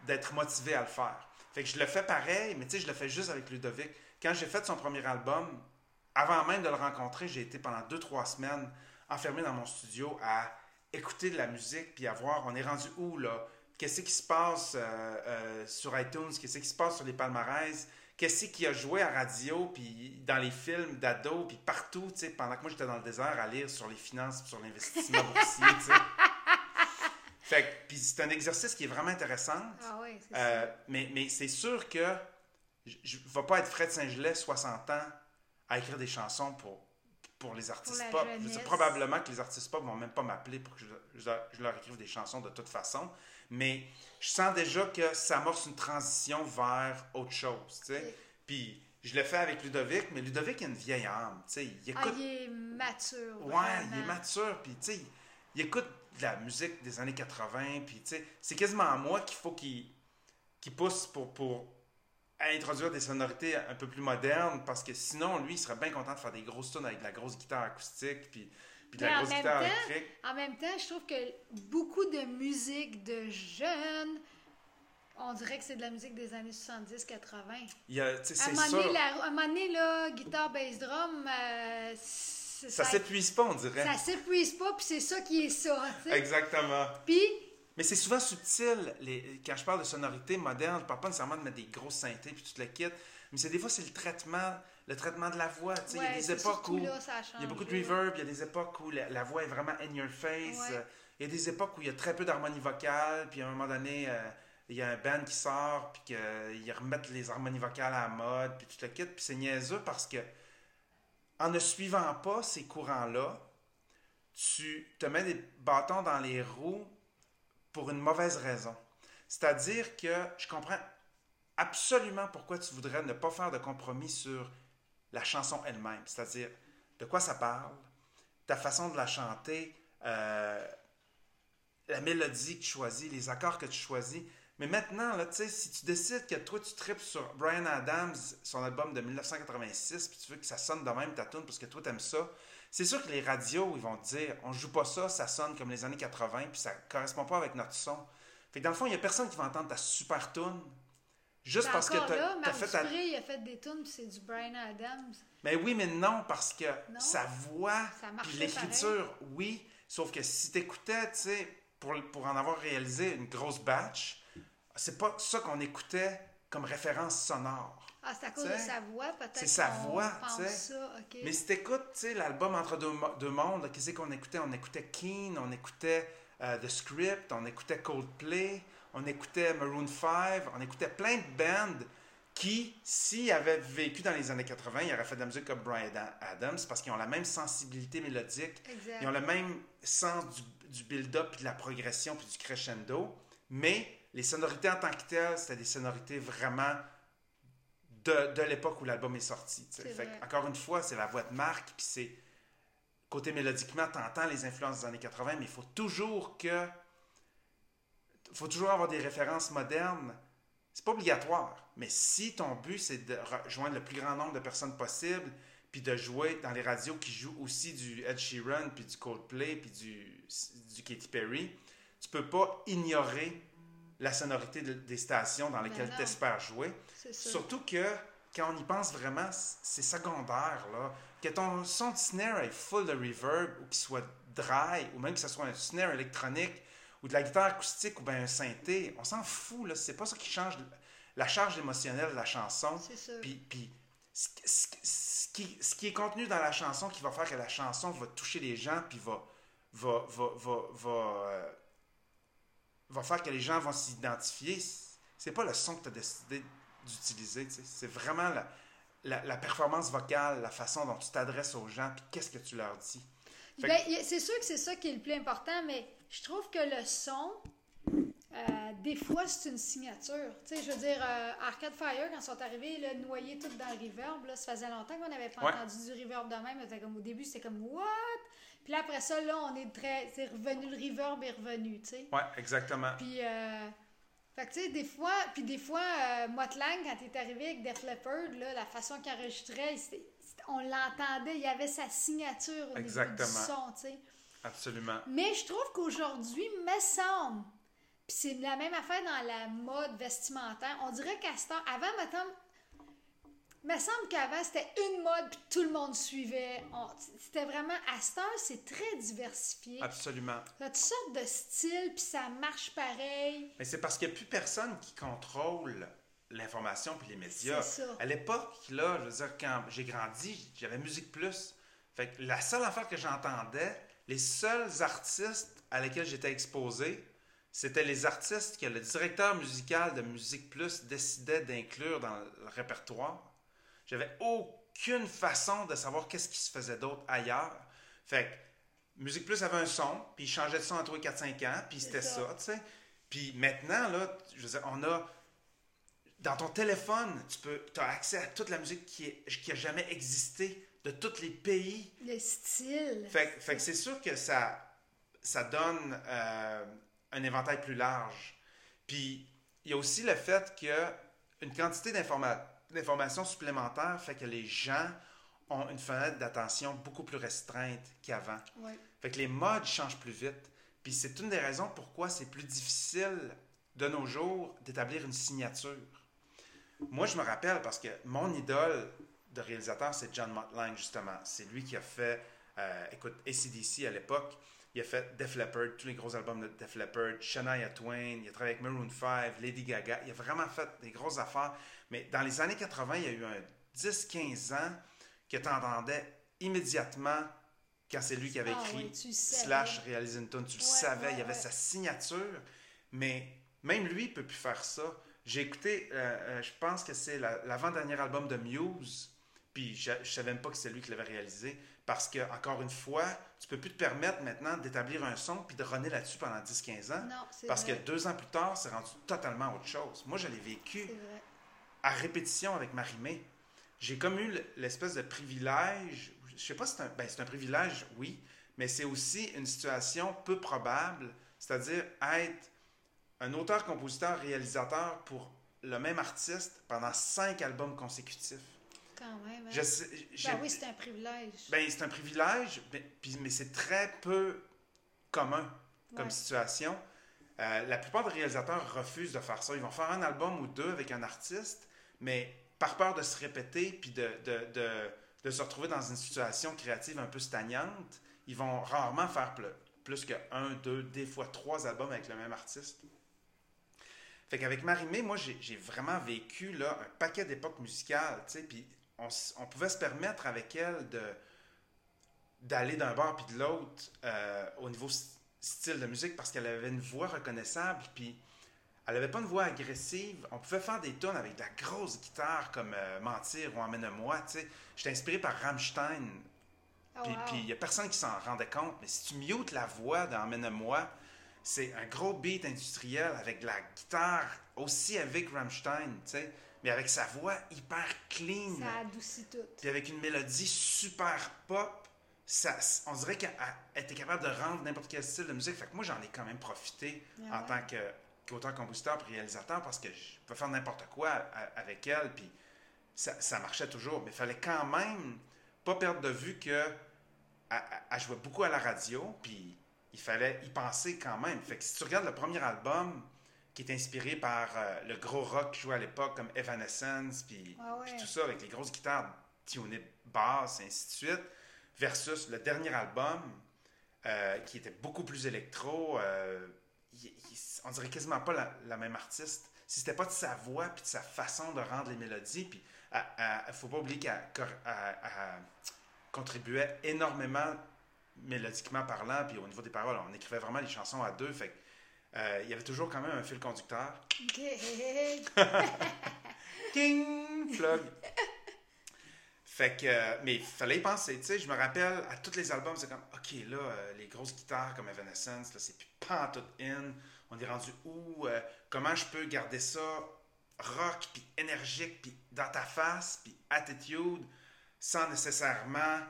d'être motivé à le faire. Fait que je le fais pareil, mais tu sais, je le fais juste avec Ludovic. Quand j'ai fait son premier album, avant même de le rencontrer, j'ai été pendant deux, trois semaines enfermé dans mon studio à écouter de la musique, puis à voir, on est rendu où, là? Qu'est-ce qui se passe euh, euh, sur iTunes? Qu'est-ce qui se passe sur les palmarès? Qu'est-ce qui a joué à radio, puis dans les films d'ado, puis partout, tu sais, pendant que moi j'étais dans le désert à lire sur les finances, sur l'investissement *laughs* boursier, tu sais. Fait que, puis c'est un exercice qui est vraiment intéressant. Ah, oui, c'est Euh, mais mais c'est sûr que je ne vais pas être Fred Saint-Gelais, 60 ans, à écrire des chansons pour, pour les artistes pop. Je probablement que les artistes pop vont même pas m'appeler pour que je, je leur- je leur écrive des chansons de toute façon. Mais je sens déjà que ça amorce une transition vers autre chose. tu sais. Puis je le fais avec Ludovic, mais Ludovic a une vieille âme. tu sais. Il Ah, écoute il est mature. Ouais, il est mature, puis tu sais, il écoute de la musique des années 80, puis tu sais, c'est quasiment à moi qu'il faut qu'il pousse pour, pour à introduire des sonorités un peu plus modernes parce que sinon, lui, il serait bien content de faire des grosses tunes avec de la grosse guitare acoustique puis, puis de la en grosse même guitare électrique. En même temps, je trouve que beaucoup de musique de jeunes, on dirait que c'est de la musique des années 70-80. Il y a, tu sais, À un c'est moment sûr. donné, la- à un moment donné, là, guitare, bass, drum, euh, c'est- Ça s'épuise pas, on dirait. ça s'épuise pas, puis c'est ça qui est ça. Exactement. Puis, Mais c'est souvent subtil. Les, quand je parle de sonorité moderne, je parle pas nécessairement de mettre des grosses synthés puis tout le kit. Mais c'est des fois, c'est le traitement, le traitement de la voix. tu il y a des époques où il y a beaucoup de reverb, il y a des époques où la, la voix est vraiment in your face. Ouais. euh, Il y a des époques où il y a très peu d'harmonie vocale, puis à un moment donné, euh, il y a un band qui sort, puis qu'ils remettent les harmonies vocales à la mode, puis tout le kit. Puis c'est niaiseux parce que en ne suivant pas ces courants-là, tu te mets des bâtons dans les roues pour une mauvaise raison. C'est-à-dire que je comprends absolument pourquoi tu voudrais ne pas faire de compromis sur la chanson elle-même. C'est-à-dire de quoi ça parle, ta façon de la chanter, euh, la mélodie que tu choisis, les accords que tu choisis. Mais maintenant, là, si tu décides que toi, tu tripes sur Brian Adams, son album de 1986, puis tu veux que ça sonne de même ta tune parce que toi, t'aimes ça, c'est sûr que les radios, ils vont te dire, on joue pas ça, ça sonne comme les années 80, puis ça correspond pas avec notre son. Fait que dans le fond, il y a personne qui va entendre ta super tune juste parce que t'as là, as fait ta... Il a fait des tunes, c'est du Brian Adams. Mais oui, mais non, parce que Non. sa voix, puis l'écriture, oui. Sauf que si t'écoutais, tu sais, pour, pour en avoir réalisé une grosse batch, c'est pas ça qu'on écoutait comme référence sonore. Ah, c'est à cause de sa voix, peut-être. c'est sa voix, tu sais. Mais si t'écoutes, tu sais, l'album Entre deux, deux mondes, qu'est-ce qu'on écoutait? On écoutait Keen, on écoutait euh, The Script, on écoutait Coldplay, on écoutait Maroon 5, on écoutait plein de bands qui, s'ils avaient vécu dans les années 80, ils auraient fait de la musique comme Brian Adams parce qu'ils ont la même sensibilité mélodique, Exact. ils ont le même sens du, du build-up, puis de la progression, puis du crescendo. Mais les sonorités en tant que telles, c'était des sonorités vraiment de, de l'époque où l'album est sorti. tu Fait encore une fois, c'est la voix de Marc, puis c'est. Côté mélodiquement, t'entends les influences des années 80, mais il faut toujours que. Faut toujours avoir des références modernes. C'est pas obligatoire, mais si ton but c'est de rejoindre le plus grand nombre de personnes possible, puis de jouer dans les radios qui jouent aussi du Ed Sheeran, puis du Coldplay, puis du, du Katy Perry, tu peux pas ignorer la sonorité de- des stations dans Ben lesquelles tu espères jouer. Surtout que quand on y pense vraiment, c'est secondaire. Là. Que ton son de snare est full de reverb ou qu'il soit dry, ou même que ce soit un snare électronique ou de la guitare acoustique ou bien un synthé, on s'en fout. Là. C'est pas ça qui change la charge émotionnelle de la chanson. C'est ça. Puis, puis ce, ce- ce qui, ce qui est contenu dans la chanson qui va faire que la chanson va toucher les gens puis va, va, va, va, va, euh, va faire que les gens vont s'identifier, c'est pas le son que tu as décidé d'utiliser. C'est vraiment la, la, la performance vocale, la façon dont tu t'adresses aux gens puis qu'est-ce que tu leur dis. Fait Ben, c'est sûr que c'est ça qui est le plus important, mais je trouve que le son, euh, des fois, c'est une signature. Tu sais, je veux dire, euh, Arcade Fire, quand ils sont arrivés, là, noyés tout dans le reverb, là, ça faisait longtemps qu'on n'avait pas Ouais. entendu du reverb de même. Comme, au début, c'était comme, what? Puis là, après ça, là, on est très. C'est revenu, le reverb est revenu, tu sais. Ouais, exactement. Puis, euh, fait que, tu sais, des fois, puis des fois, euh, Mutt Lange, quand il est arrivé avec Def Leppard, là, la façon qu'il enregistrait, on l'entendait, il y avait sa signature au Exactement. niveau du son, tu sais. Absolument. Mais je trouve qu'aujourd'hui, me semble, puis c'est la même affaire dans la mode vestimentaire, on dirait qu'à ce temps, avant, mettons, me semble qu'avant, c'était une mode, puis tout le monde suivait. On- C'était vraiment, à cette heure, c'est très diversifié. Absolument. T'as toutes sortes de styles, puis ça marche pareil. Mais c'est parce qu'il n'y a plus personne qui contrôle l'information puis les médias. C'est ça. À l'époque, là, je veux dire, quand j'ai grandi, j'avais Musique Plus. Fait que la seule affaire que j'entendais, les seuls artistes à lesquels j'étais exposé, c'était les artistes que le directeur musical de Musique Plus décidait d'inclure dans le répertoire. J'avais aucune façon de savoir qu'est-ce qui se faisait d'autre ailleurs. Fait que Musique Plus avait un son, puis il changeait de son les 4-5 ans, puis c'était ça. ça, tu sais. Puis maintenant, là, je veux dire, on a dans ton téléphone, tu peux, as accès à toute la musique qui, est, qui a jamais existé de tous les pays. Le style. Fait, que- fait que c'est sûr que ça, ça donne euh, un éventail plus large. Puis il y a aussi le fait que une quantité d'informations supplémentaires fait que les gens ont une fenêtre d'attention beaucoup plus restreinte qu'avant. Ouais. Fait que les modes changent plus vite. Puis c'est une des raisons pourquoi c'est plus difficile de nos jours d'établir une signature. Moi, je me rappelle parce que mon idole de réalisateur, c'est John Mottling, justement. C'est lui qui a fait, euh, écoute, ACDC à l'époque. Il a fait Def Leppard, tous les gros albums de Def Leppard, Shania Twain, il a travaillé avec Maroon 5, Lady Gaga. Il a vraiment fait des grosses affaires. Mais dans les années 80, il y a eu un 10-15 ans que tu entendais immédiatement quand c'est lui qui avait Ah écrit oui, savais. slash réalisé une tune. Tu le savais, ouais, il y avait ouais. sa signature. Mais même lui, il peut plus faire ça. J'ai écouté, euh, euh, je pense que c'est la- l'avant-dernier album de Muse, puis je ne savais même pas que c'est lui qui l'avait réalisé, parce que, encore une fois, tu peux plus te permettre maintenant d'établir un son puis de runner là-dessus pendant 10-15 ans, Non, parce vrai. que deux ans plus tard, c'est rendu totalement autre chose. Moi, je l'ai vécu à répétition avec Marie-Mé. J'ai comme eu l'espèce de privilège, je sais pas si c'est un, ben, c'est un privilège, oui, mais c'est aussi une situation peu probable, c'est-à-dire être un auteur, compositeur, réalisateur pour le même artiste pendant cinq albums consécutifs. Quand même. hein. Je sais- j'ai- Ben oui, c'est un privilège. ben, c'est un privilège, mais, puis- mais c'est très peu commun comme situation. Euh, la plupart des réalisateurs refusent de faire ça. Ils vont faire un album ou deux avec un artiste, mais par peur de se répéter puis de, de, de- de se retrouver dans une situation créative un peu stagnante, ils vont rarement faire ple- plus que un, deux, des fois trois albums avec le même artiste. Fait qu'avec Marimé, moi, j'ai vraiment vécu là, un paquet d'époques musicales, tu sais, puis on, pouvait se permettre avec elle de d'aller d'un bord puis de l'autre euh, au niveau style de musique parce qu'elle avait une voix reconnaissable puis elle avait pas une voix agressive. On pouvait faire des tunes avec de la grosse guitare comme euh, Mentir ou Emmène-moi, tu sais. J'étais inspiré par Rammstein. Oh, Puis wow. il n'y a personne qui s'en rendait compte. Mais si tu mutes la voix d'Emmène-moi, c'est un gros beat industriel avec de la guitare aussi avec Rammstein, tu sais. Mais avec sa voix hyper clean. Ça adoucit tout. Puis avec une mélodie super pop, ça, on dirait qu'elle elle était capable de rendre n'importe quel style de musique. Fait que moi, j'en ai quand même profité Ah en ouais. tant que- qu'auteur, compositeur puis réalisateur parce que je peux faire n'importe quoi a- avec elle. Puis ça, ça marchait toujours. Mais il fallait quand même pas perdre de vue que elle, elle- elle jouait beaucoup à la radio. Puis il fallait y penser quand même. Fait que si tu regardes le premier album qui est inspiré par euh, le gros rock qui jouait à l'époque comme Evanescence, puis Ah ouais. tout ça avec les grosses guitares tunées basses, et ainsi de suite, versus le dernier album euh, qui était beaucoup plus électro. euh, il- il- on dirait quasiment pas la, la même artiste. Si c'était pas de sa voix puis de sa façon de rendre les mélodies, puis il faut pas oublier qu'elle contribuait énormément mélodiquement parlant, puis au niveau des paroles, on écrivait vraiment les chansons à deux, fait euh, il y avait toujours quand même un fil conducteur. *laughs* King! Plug! fait que, euh, mais il fallait y penser, tu sais, je me rappelle, à tous les albums, c'est comme, OK, là, euh, les grosses guitares comme Evanescence, là, c'est plus pas tout in, on est rendu où, comment je peux garder ça rock, puis énergique, puis dans ta face, puis attitude, sans nécessairement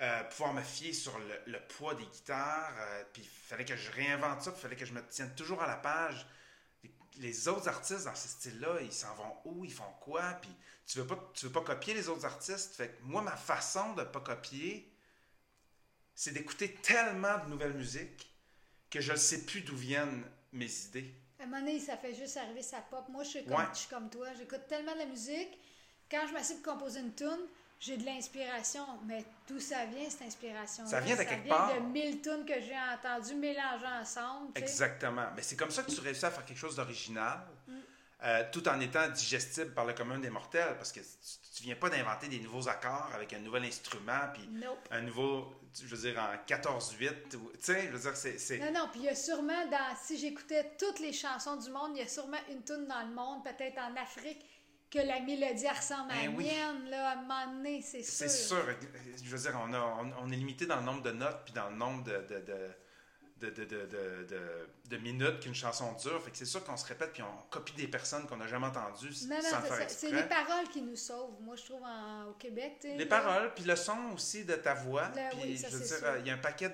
euh, pouvoir me fier sur le, le poids des guitares, euh, puis il fallait que je réinvente ça, il fallait que je me tienne toujours à la page les autres artistes dans ce style-là, ils s'en vont où, ils font quoi, puis tu veux pas, tu veux pas copier les autres artistes. Fait que moi, ma façon de pas copier, c'est d'écouter tellement de nouvelles musiques que je ne sais plus d'où viennent mes idées. À un moment donné, ça fait juste arriver sa pop. Moi, je suis comme, Ouais. je suis comme toi. J'écoute tellement de la musique. Quand je m'assieds pour composer une tune, j'ai de l'inspiration. Mais d'où ça vient, cette inspiration Ça vient de quelque vient part. de mille tunes que j'ai entendues mélangées ensemble. tu sais. Exactement. Mais c'est comme ça que tu réussis à faire quelque chose d'original, Mm. euh, tout en étant digestible par le commun des mortels, parce que tu, tu viens pas d'inventer des nouveaux accords avec un nouvel instrument, puis Nope. un nouveau, je veux dire, en 14-8, ou- tu sais, je veux dire, c'est... c'est- Non, non, puis il y a sûrement, dans, si j'écoutais toutes les chansons du monde, il y a sûrement une tune dans le monde, peut-être en Afrique, que la mélodie ressemble à la Ben oui. mienne, là, à un moment donné, c'est sûr. C'est sûr. Je veux dire, on, a- on- on est limité dans le nombre de notes puis dans le nombre de, de, de, de, de, de- de- de- de minutes qu'une chanson dure. Fait que c'est sûr qu'on se répète puis on copie des personnes qu'on n'a jamais entendues Non, non, sans faire. C'est les paroles qui nous sauvent, moi, je trouve, en- au Québec. Les là. paroles, puis le son aussi de ta voix. Là, puis, oui, ça, je veux dire, il y a un paquet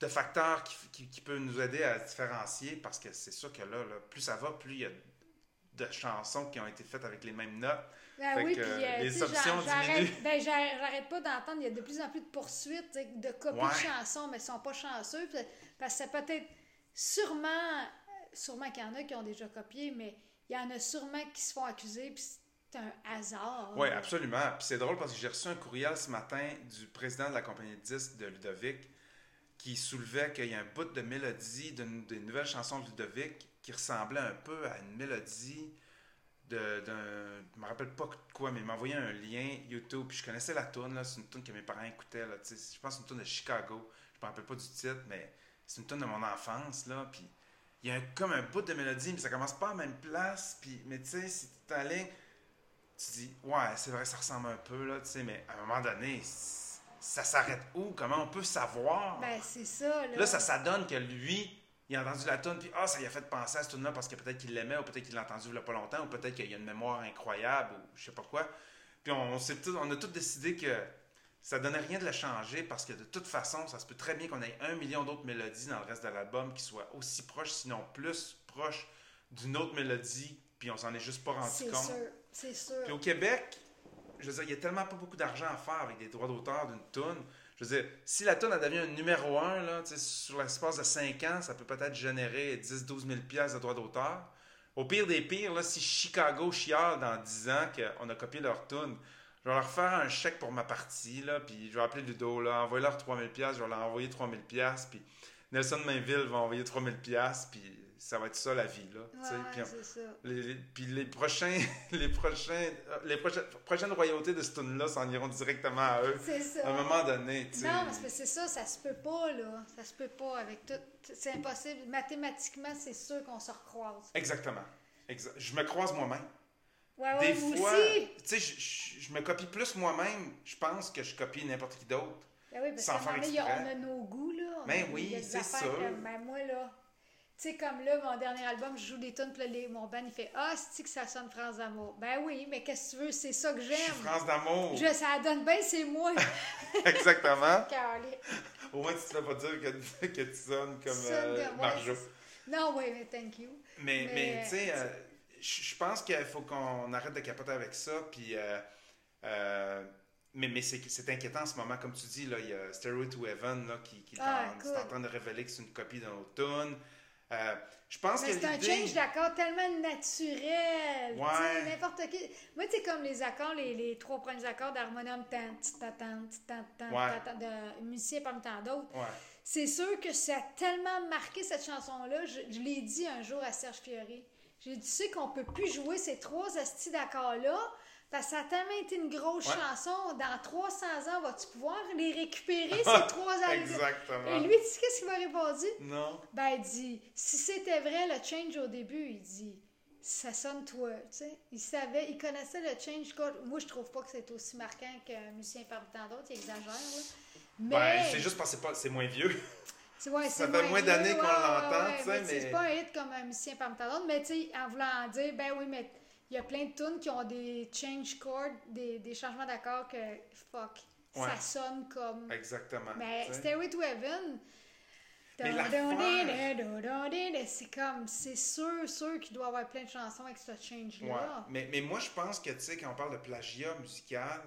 de facteurs qui, qui, qui peuvent nous aider à différencier parce que c'est sûr que là, là, plus ça va, plus il y a de chansons qui ont été faites avec les mêmes notes. Ben Fait oui, que, puis euh, les options j'arrête diminuent. *laughs* ben, j'arrête pas d'entendre, il y a de plus en plus de poursuites de copies Ouais. de chansons, mais ils sont pas chanceux. puis- Parce que c'est peut-être sûrement, sûrement qu'il y en a qui ont déjà copié, mais il y en a sûrement qui se font accuser, puis c'est un hasard. Oui, absolument. Puis c'est drôle parce que j'ai reçu un courriel ce matin du président de la compagnie de disques de Ludovic qui soulevait qu'il y a un bout de mélodie d'une des nouvelles chansons de Ludovic qui ressemblait un peu à une mélodie de- d'un. Je me rappelle pas de quoi, mais il m'a envoyé un lien YouTube. Puis je connaissais la tune là. C'est une tune que mes parents écoutaient. Là, tu sais. je pense que c'est une tune de Chicago. Je me rappelle pas du titre, mais c'est une tune de mon enfance. Là, puis il y a un- comme un bout de mélodie, mais ça commence pas à la même place. Puis, mais tu sais, si tu en ligne, tu dis, ouais, c'est vrai, ça ressemble un peu, là, tu sais, mais à un moment donné, ça s'arrête où? Comment on peut savoir? Ben, c'est ça, là. là, ça, ça donne que lui, il a entendu la tune, puis ah, ça lui a fait penser à cette tune là parce que peut-être qu'il l'aimait, ou peut-être qu'il l'a entendu il y a pas longtemps, ou peut-être qu'il a une mémoire incroyable, ou je sais pas quoi. Puis on, on, s'est tout- on a tous décidé que ça donnait rien de le changer parce que de toute façon, ça se peut très bien qu'on ait un million d'autres mélodies dans le reste de l'album qui soient aussi proches, sinon plus proches d'une autre mélodie, puis on s'en est juste pas rendu C'est compte. sûr, c'est sûr. Puis au Québec, je veux dire, il y a tellement pas beaucoup d'argent à faire avec des droits d'auteur d'une toune. Je veux dire, si la toune a devient un numéro un, là, tu sais, sur l'espace de 5 ans, ça peut peut-être générer 10-12 000 piastres de droits d'auteur. Au pire des pires, là, si Chicago chiale dans 10 ans qu'on a copié leur toune, je vais leur faire un chèque pour ma partie, là, puis je vais appeler Ludo, là, envoyer leur 3 000 piastres, je vais leur envoyer 3 000 piastres, puis Nelson Mainville va envoyer 3 000 piastres, puis ça va être ça la vie, là. Puis ça. les, les- puis les prochains, *laughs* les prochains, euh, les prochaines, prochaines royautés de ce tune-là s'en iront directement à eux. C'est ça. À un moment donné. Non, parce que c'est ça, ça se peut pas, là. Ça se peut pas avec tout. C'est impossible. Mathématiquement, c'est sûr qu'on se recroise. Exactement. Exa- Je me croise moi-même. Ouais, ouais, Des vous fois, tu sais, je, me copie plus moi-même, je pense, que je copie n'importe qui d'autre. Ben oui, parce sans faire exprès. on a nos goûts, là. On Ben a- oui, c'est sûr. que, ben moi, là. Tu sais, comme là, mon dernier album, je joue des tunes, puis là, les- mon band, il fait Ah, c'est que ça sonne France d'amour? Ben oui, mais qu'est-ce que tu veux, c'est ça que j'aime. France d'amour. Je, ça donne bien, c'est moi. *laughs* Exactement. *laughs* Au moins, tu te fais pas dire que, *laughs* que tu sonnes comme Sonne euh, Marjo. Non, oui, mais thank you. Mais, Mais, mais, tu sais, euh, je pense qu'il faut qu'on arrête de capoter avec ça. Puis, euh, euh, mais mais c'est inquiétant en ce moment. Comme tu dis, là, il y a Stairway to Heaven là, qui, qui est, Ah, en, en train de révéler que c'est une copie d'un autre tune. Euh, je pense Mais que c'est un change d'accords tellement naturel. Ouais. N'importe qui. Moi, tu sais, comme les accords, les, les trois premiers accords d'harmonium, tan, ti, ta, tan, ti, ta, tan, Ouais. ta, ta, de musiciens parmi tant d'autres. Ouais. C'est sûr que ça a tellement marqué cette chanson-là. Je, je l'ai dit un jour à Serge Fiori. J'ai dit, tu sais qu'on peut plus jouer ces trois astis d'accords-là parce que ça a tellement été une grosse Ouais. chanson. Dans 300 ans, vas-tu pouvoir les récupérer, ces *laughs* trois accords Exactement. Et lui, tu sais qu'est-ce qu'il m'a répondu? Non. Ben, il dit, si c'était vrai le change au début, il dit, ça sonne toi, tu sais. Il savait, il connaissait le change code. Moi, je trouve pas que c'est aussi marquant qu'un musicien parmi tant d'autres, il exagère, là. Mais, Ben, c'est juste parce que c'est moins vieux. ouais, ça fait moins d'années qu'on l'entend, tu sais, mais C'est pas un hit comme un musicien parmi tant d'autres, mais tu sais, en voulant dire, ben oui, mais il y a plein de tunes qui ont des change chords, des, des changements d'accords que, fuck, Ouais. ça sonne comme... Exactement. Mais tu sais. Stairway to Heaven. C'est comme, c'est sûr, sûr qu'il doit y avoir plein de chansons avec ce Ouais. change-là. Mais, mais moi, je pense que, tu sais, quand on parle de plagiat musical,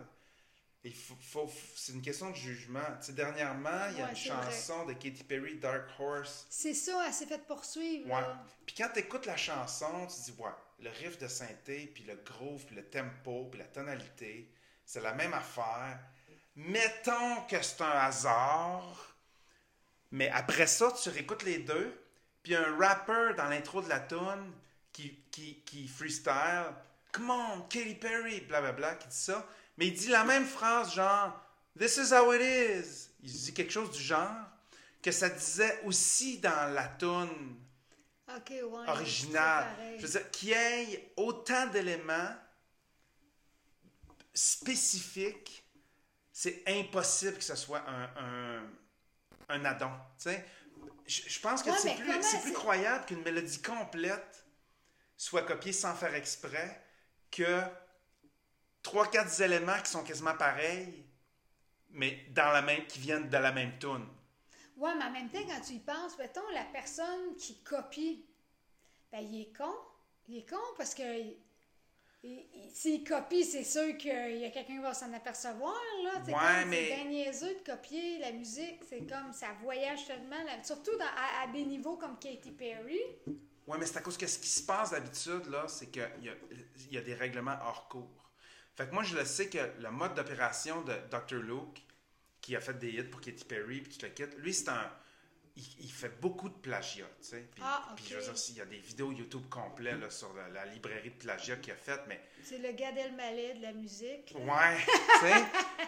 il faut, faut- c'est une question de jugement. Tu sais, dernièrement, il y a Ouais, une vrai. chanson de Katy Perry, Dark Horse. C'est ça, elle s'est fait poursuivre. Ouais. Puis quand tu écoutes la chanson, tu te dis, ouais, le riff de synthé, puis le groove, puis le tempo, puis la tonalité, c'est la même affaire. Mettons que c'est un hasard, mais après ça, tu réécoutes les deux, puis un rapper dans l'intro de la tune qui, qui, qui freestyle, Come on, Katy Perry, blablabla, qui dit ça, mais il dit la même phrase, genre, This is how it is. Il dit quelque chose du genre que ça disait aussi dans la tune Ouais. original. Je veux dire, qu'il y ait autant d'éléments spécifiques, c'est impossible que ce soit un, un, un addon. Tu sais, je, je pense que Ouais, c'est plus, c'est plus croyable qu'une mélodie complète soit copiée sans faire exprès que trois, quatre éléments qui sont quasiment pareils, mais dans la même, qui viennent de la même tune. Ouais, mais en même temps, quand tu y penses, mettons, la personne qui copie, ben, il est con. Il est con parce que il- il- il- s'il copie, c'est sûr qu'il y a quelqu'un qui va s'en apercevoir. Là. C'est Ouais, comme, mais- C'est bien niaiseux de copier la musique. C'est comme ça voyage tellement. là. Surtout dans- à, à des niveaux comme Katy Perry. Ouais, mais c'est à cause que ce qui se passe d'habitude, là, c'est qu'il y a, y a des règlements hors cours. Fait que moi, je le sais que le mode d'opération de Dr. Luke, qui a fait des hits pour Katy Perry, puis tu le quittes, lui, c'est un. Il, il fait beaucoup de plagiat, tu sais. Puis, Ah, puis ok. je veux dire, il y a des vidéos YouTube complets là, sur la, la librairie de plagiat qu'il a faite, mais C'est le Gad Elmaleh de la musique. Ouais, *laughs* tu sais.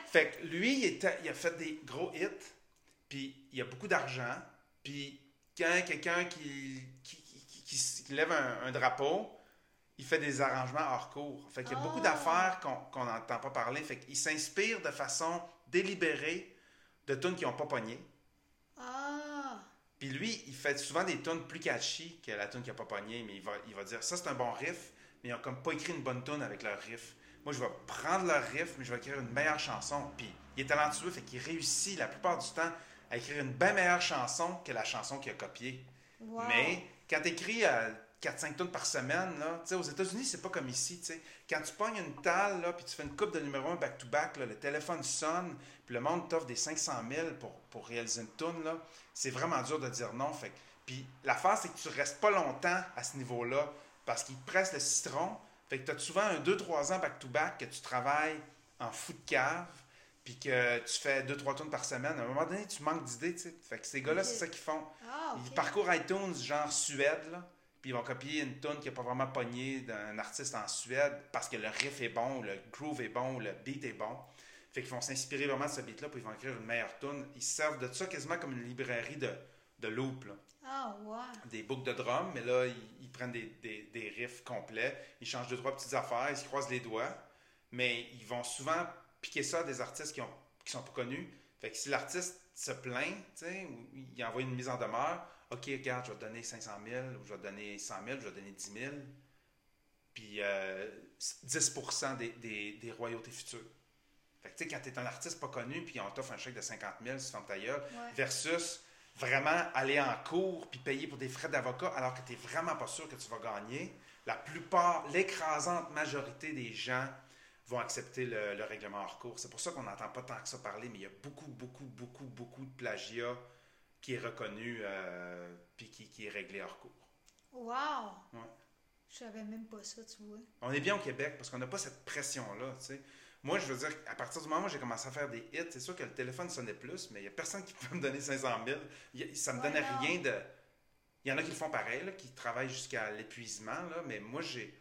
fait que lui, il, était- il a fait des gros hits, puis il a beaucoup d'argent, puis quand quelqu'un qui, qui, qui- lève un, un drapeau, il fait des arrangements hors cours. Fait qu'il y a beaucoup Ah. d'affaires qu'on qu'on n'entend pas parler. Fait qu'il s'inspire de façon délibérée de tunes qui n'ont pas pogné. Ah! Puis lui, il fait souvent des tunes plus catchy que la tune qui n'a pas pogné, mais il va, il va dire ça c'est un bon riff, mais ils n'ont comme pas écrit une bonne tune avec leur riff. Moi, je vais prendre leur riff, mais je vais écrire une meilleure chanson. Puis il est talentueux, fait qu'il réussit la plupart du temps à écrire une bien meilleure chanson que la chanson qu'il a copiée. Wow. Mais quand tu écris 4-5 tonnes par semaine, là, aux États-Unis, c'est pas comme ici. Quand tu pognes une talle, là, puis tu fais une coupe de numéro 1 back-to-back, là, le téléphone sonne, puis le monde t'offre des 500 000 pour, pour réaliser une tune, là, c'est vraiment dur de dire non. Fait. Puis l'affaire, c'est que tu restes pas longtemps à ce niveau-là parce qu'ils te pressent le citron. Fait que tu as souvent un 2-3 ans back-to-back que tu travailles en fou de cave, puis que tu fais 2-3 tonnes par semaine. À un moment donné, tu manques d'idées. tu sais. Fait que ces gars-là, c'est ça qu'ils font. Ah, Ils parcourent iTunes, genre Suède, là, puis ils vont copier une tune qui n'a pas vraiment pogné d'un artiste en Suède parce que le riff est bon, le groove est bon, le beat est bon. Fait qu'ils vont s'inspirer vraiment de ce beat-là, puis ils vont écrire une meilleure tune. Ils se servent de ça quasiment comme une librairie de, de loop, là. Ah, des boucles de drum, mais là, ils, ils prennent des, des, des riffs complets, ils changent deux, trois petites affaires, ils se croisent les doigts, mais ils vont souvent piquer ça à des artistes qui, ont, qui sont pas connus. Fait que si l'artiste se plaint, ou il envoie une mise en demeure, OK, regarde, je vais te donner 500 000, ou je vais te donner 100 000, je vais te donner 10 000, puis euh, 10 des, des, des royautés futures. Fait que tu sais, quand tu es un artiste pas connu, puis on t'offre un chèque de 50 000, tu fermes ta gueule, Ouais. versus vraiment aller en cours puis payer pour des frais d'avocat alors que tu n'es vraiment pas sûr que tu vas gagner, la plupart, l'écrasante majorité des gens vont accepter le, le règlement hors cours. C'est pour ça qu'on n'entend pas tant que ça parler, mais il y a beaucoup, beaucoup, beaucoup, beaucoup de plagiat qui est reconnu euh, puis qui, qui est réglé hors cours. Wow! Ouais. Je savais même pas ça, tu vois. On est bien au Québec parce qu'on n'a pas cette pression-là, tu sais. Moi, je veux dire, à partir du moment où j'ai commencé à faire des hits, c'est sûr que le téléphone sonnait plus, mais il n'y a personne qui peut me donner 500 000. Il y Ça me Ouais, donnait non. rien de... Il y en a qui le font pareil, là, qui travaillent jusqu'à l'épuisement, là, mais moi. J'ai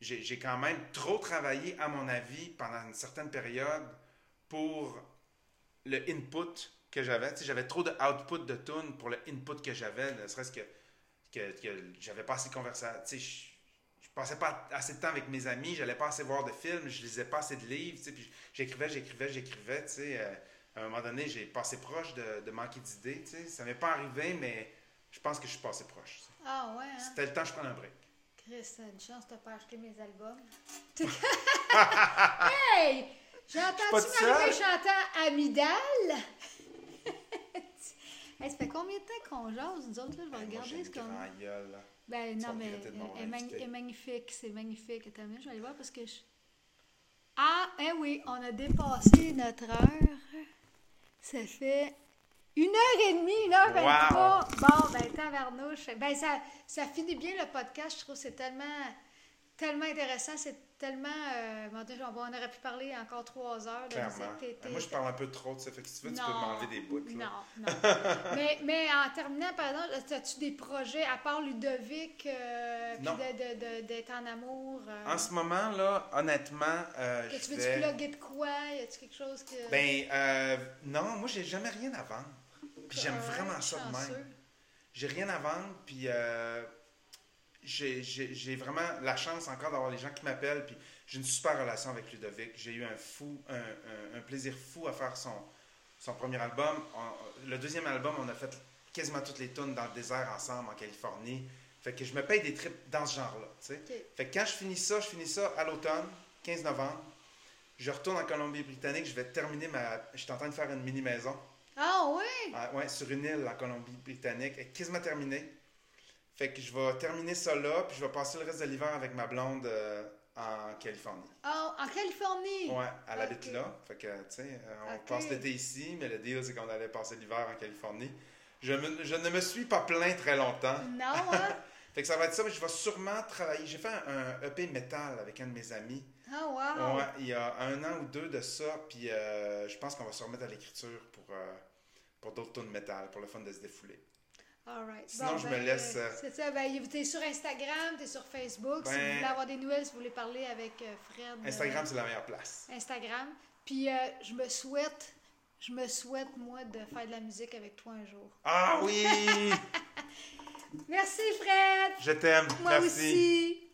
j'ai quand même trop travaillé, à mon avis, pendant une certaine période pour le input que j'avais. J'avais trop de output de tunes pour le input que j'avais, ne serait-ce que, que, que j'avais pas assez de conversation. Je, passais pas assez de temps avec mes amis, j'allais pas assez voir de films, je lisais pas assez de livres, puis j'écrivais, j'écrivais, j'écrivais, euh, à un moment donné, j'ai passé proche de, de manquer d'idées. Ça m'est pas arrivé, mais je pense que je suis passé proche. Ah, ouais, hein? C'était le temps que je prenne un break. Chris, t'as une chance de pas acheter mes albums. *laughs* hey! J'ai entendu m'arriver chantant Amidal. Hey, ça fait combien de temps qu'on jase, nous autres? Là? Je vais j'ai regarder ce qu'on... Ben non, mais elle est, magnifique, c'est magnifique. Attends, je vais aller voir parce que je... Ah, eh oui, on a dépassé notre heure. Ça fait une heure et demie, une heure vingt-trois. Bon, ben, tabarnouche. Ben, ça, ça finit bien le podcast. Je trouve que c'est tellement, tellement intéressant. C'est tellement... Euh, on aurait pu parler encore trois heures. de Clairement. musique. Moi, je parle un peu trop, tu sais. Fait que si tu veux, tu peux m'enlever des bouts. Non, non. *laughs* mais, mais en terminant, par exemple, as-tu des projets, à part Ludovic, euh, puis de- de- de- d'être en amour? euh, En ce moment, là, honnêtement, euh, que tu veux-tu vais... plugger de quoi? Y a-tu quelque chose que. Ben, euh, non, moi, j'ai jamais rien à vendre. Puis j'aime Ouais, vraiment ça de même. J'ai rien à vendre, puis j'ai- vraiment la chance encore d'avoir les gens qui m'appellent, puis j'ai une super relation avec Ludovic. J'ai eu un fou, un, un- un plaisir fou à faire son, son premier album. On- le deuxième album, on a fait quasiment toutes les tunes dans le désert ensemble en Californie. Fait que je me paye des trips dans ce genre-là. Fait que quand je finis ça, je finis ça à l'automne, 15 novembre. Je retourne en Colombie-Britannique, je vais terminer ma... Je suis en train de faire une mini-maison. Ah, oui! Ah, ouais, sur une île en Colombie-Britannique. Elle est quasiment terminée. Fait que je vais terminer ça là, puis je vais passer le reste de l'hiver avec ma blonde euh, en Californie. Ah, en Californie? Ouais, elle habite là. Fait que, tu sais, euh, on passe l'été ici, mais le deal, c'est qu'on allait passer l'hiver en Californie. Je, me- je ne me suis pas plaint très longtemps. Non, *laughs* hein? Fait que ça va être ça, mais je vais sûrement travailler. J'ai fait un, un EP métal avec un de mes amis. Ah, wow! Ouais, il y a un an ou deux de ça, puis euh, je pense qu'on va se remettre à l'écriture pour, euh, pour d'autres tonnes de métal, pour le fun de se défouler. All right. Sinon, je me laisse, euh, C'est ça, ben, t'es sur Instagram, t'es sur Facebook. si Ben- vous voulez avoir des nouvelles, si vous voulez parler avec euh, Fred. euh, Instagram, c'est la meilleure place. Instagram. Puis euh, je me souhaite, je me souhaite, moi, de faire de la musique avec toi un jour. Ah oui! *laughs* Merci, Fred! Je t'aime. Moi Merci. aussi!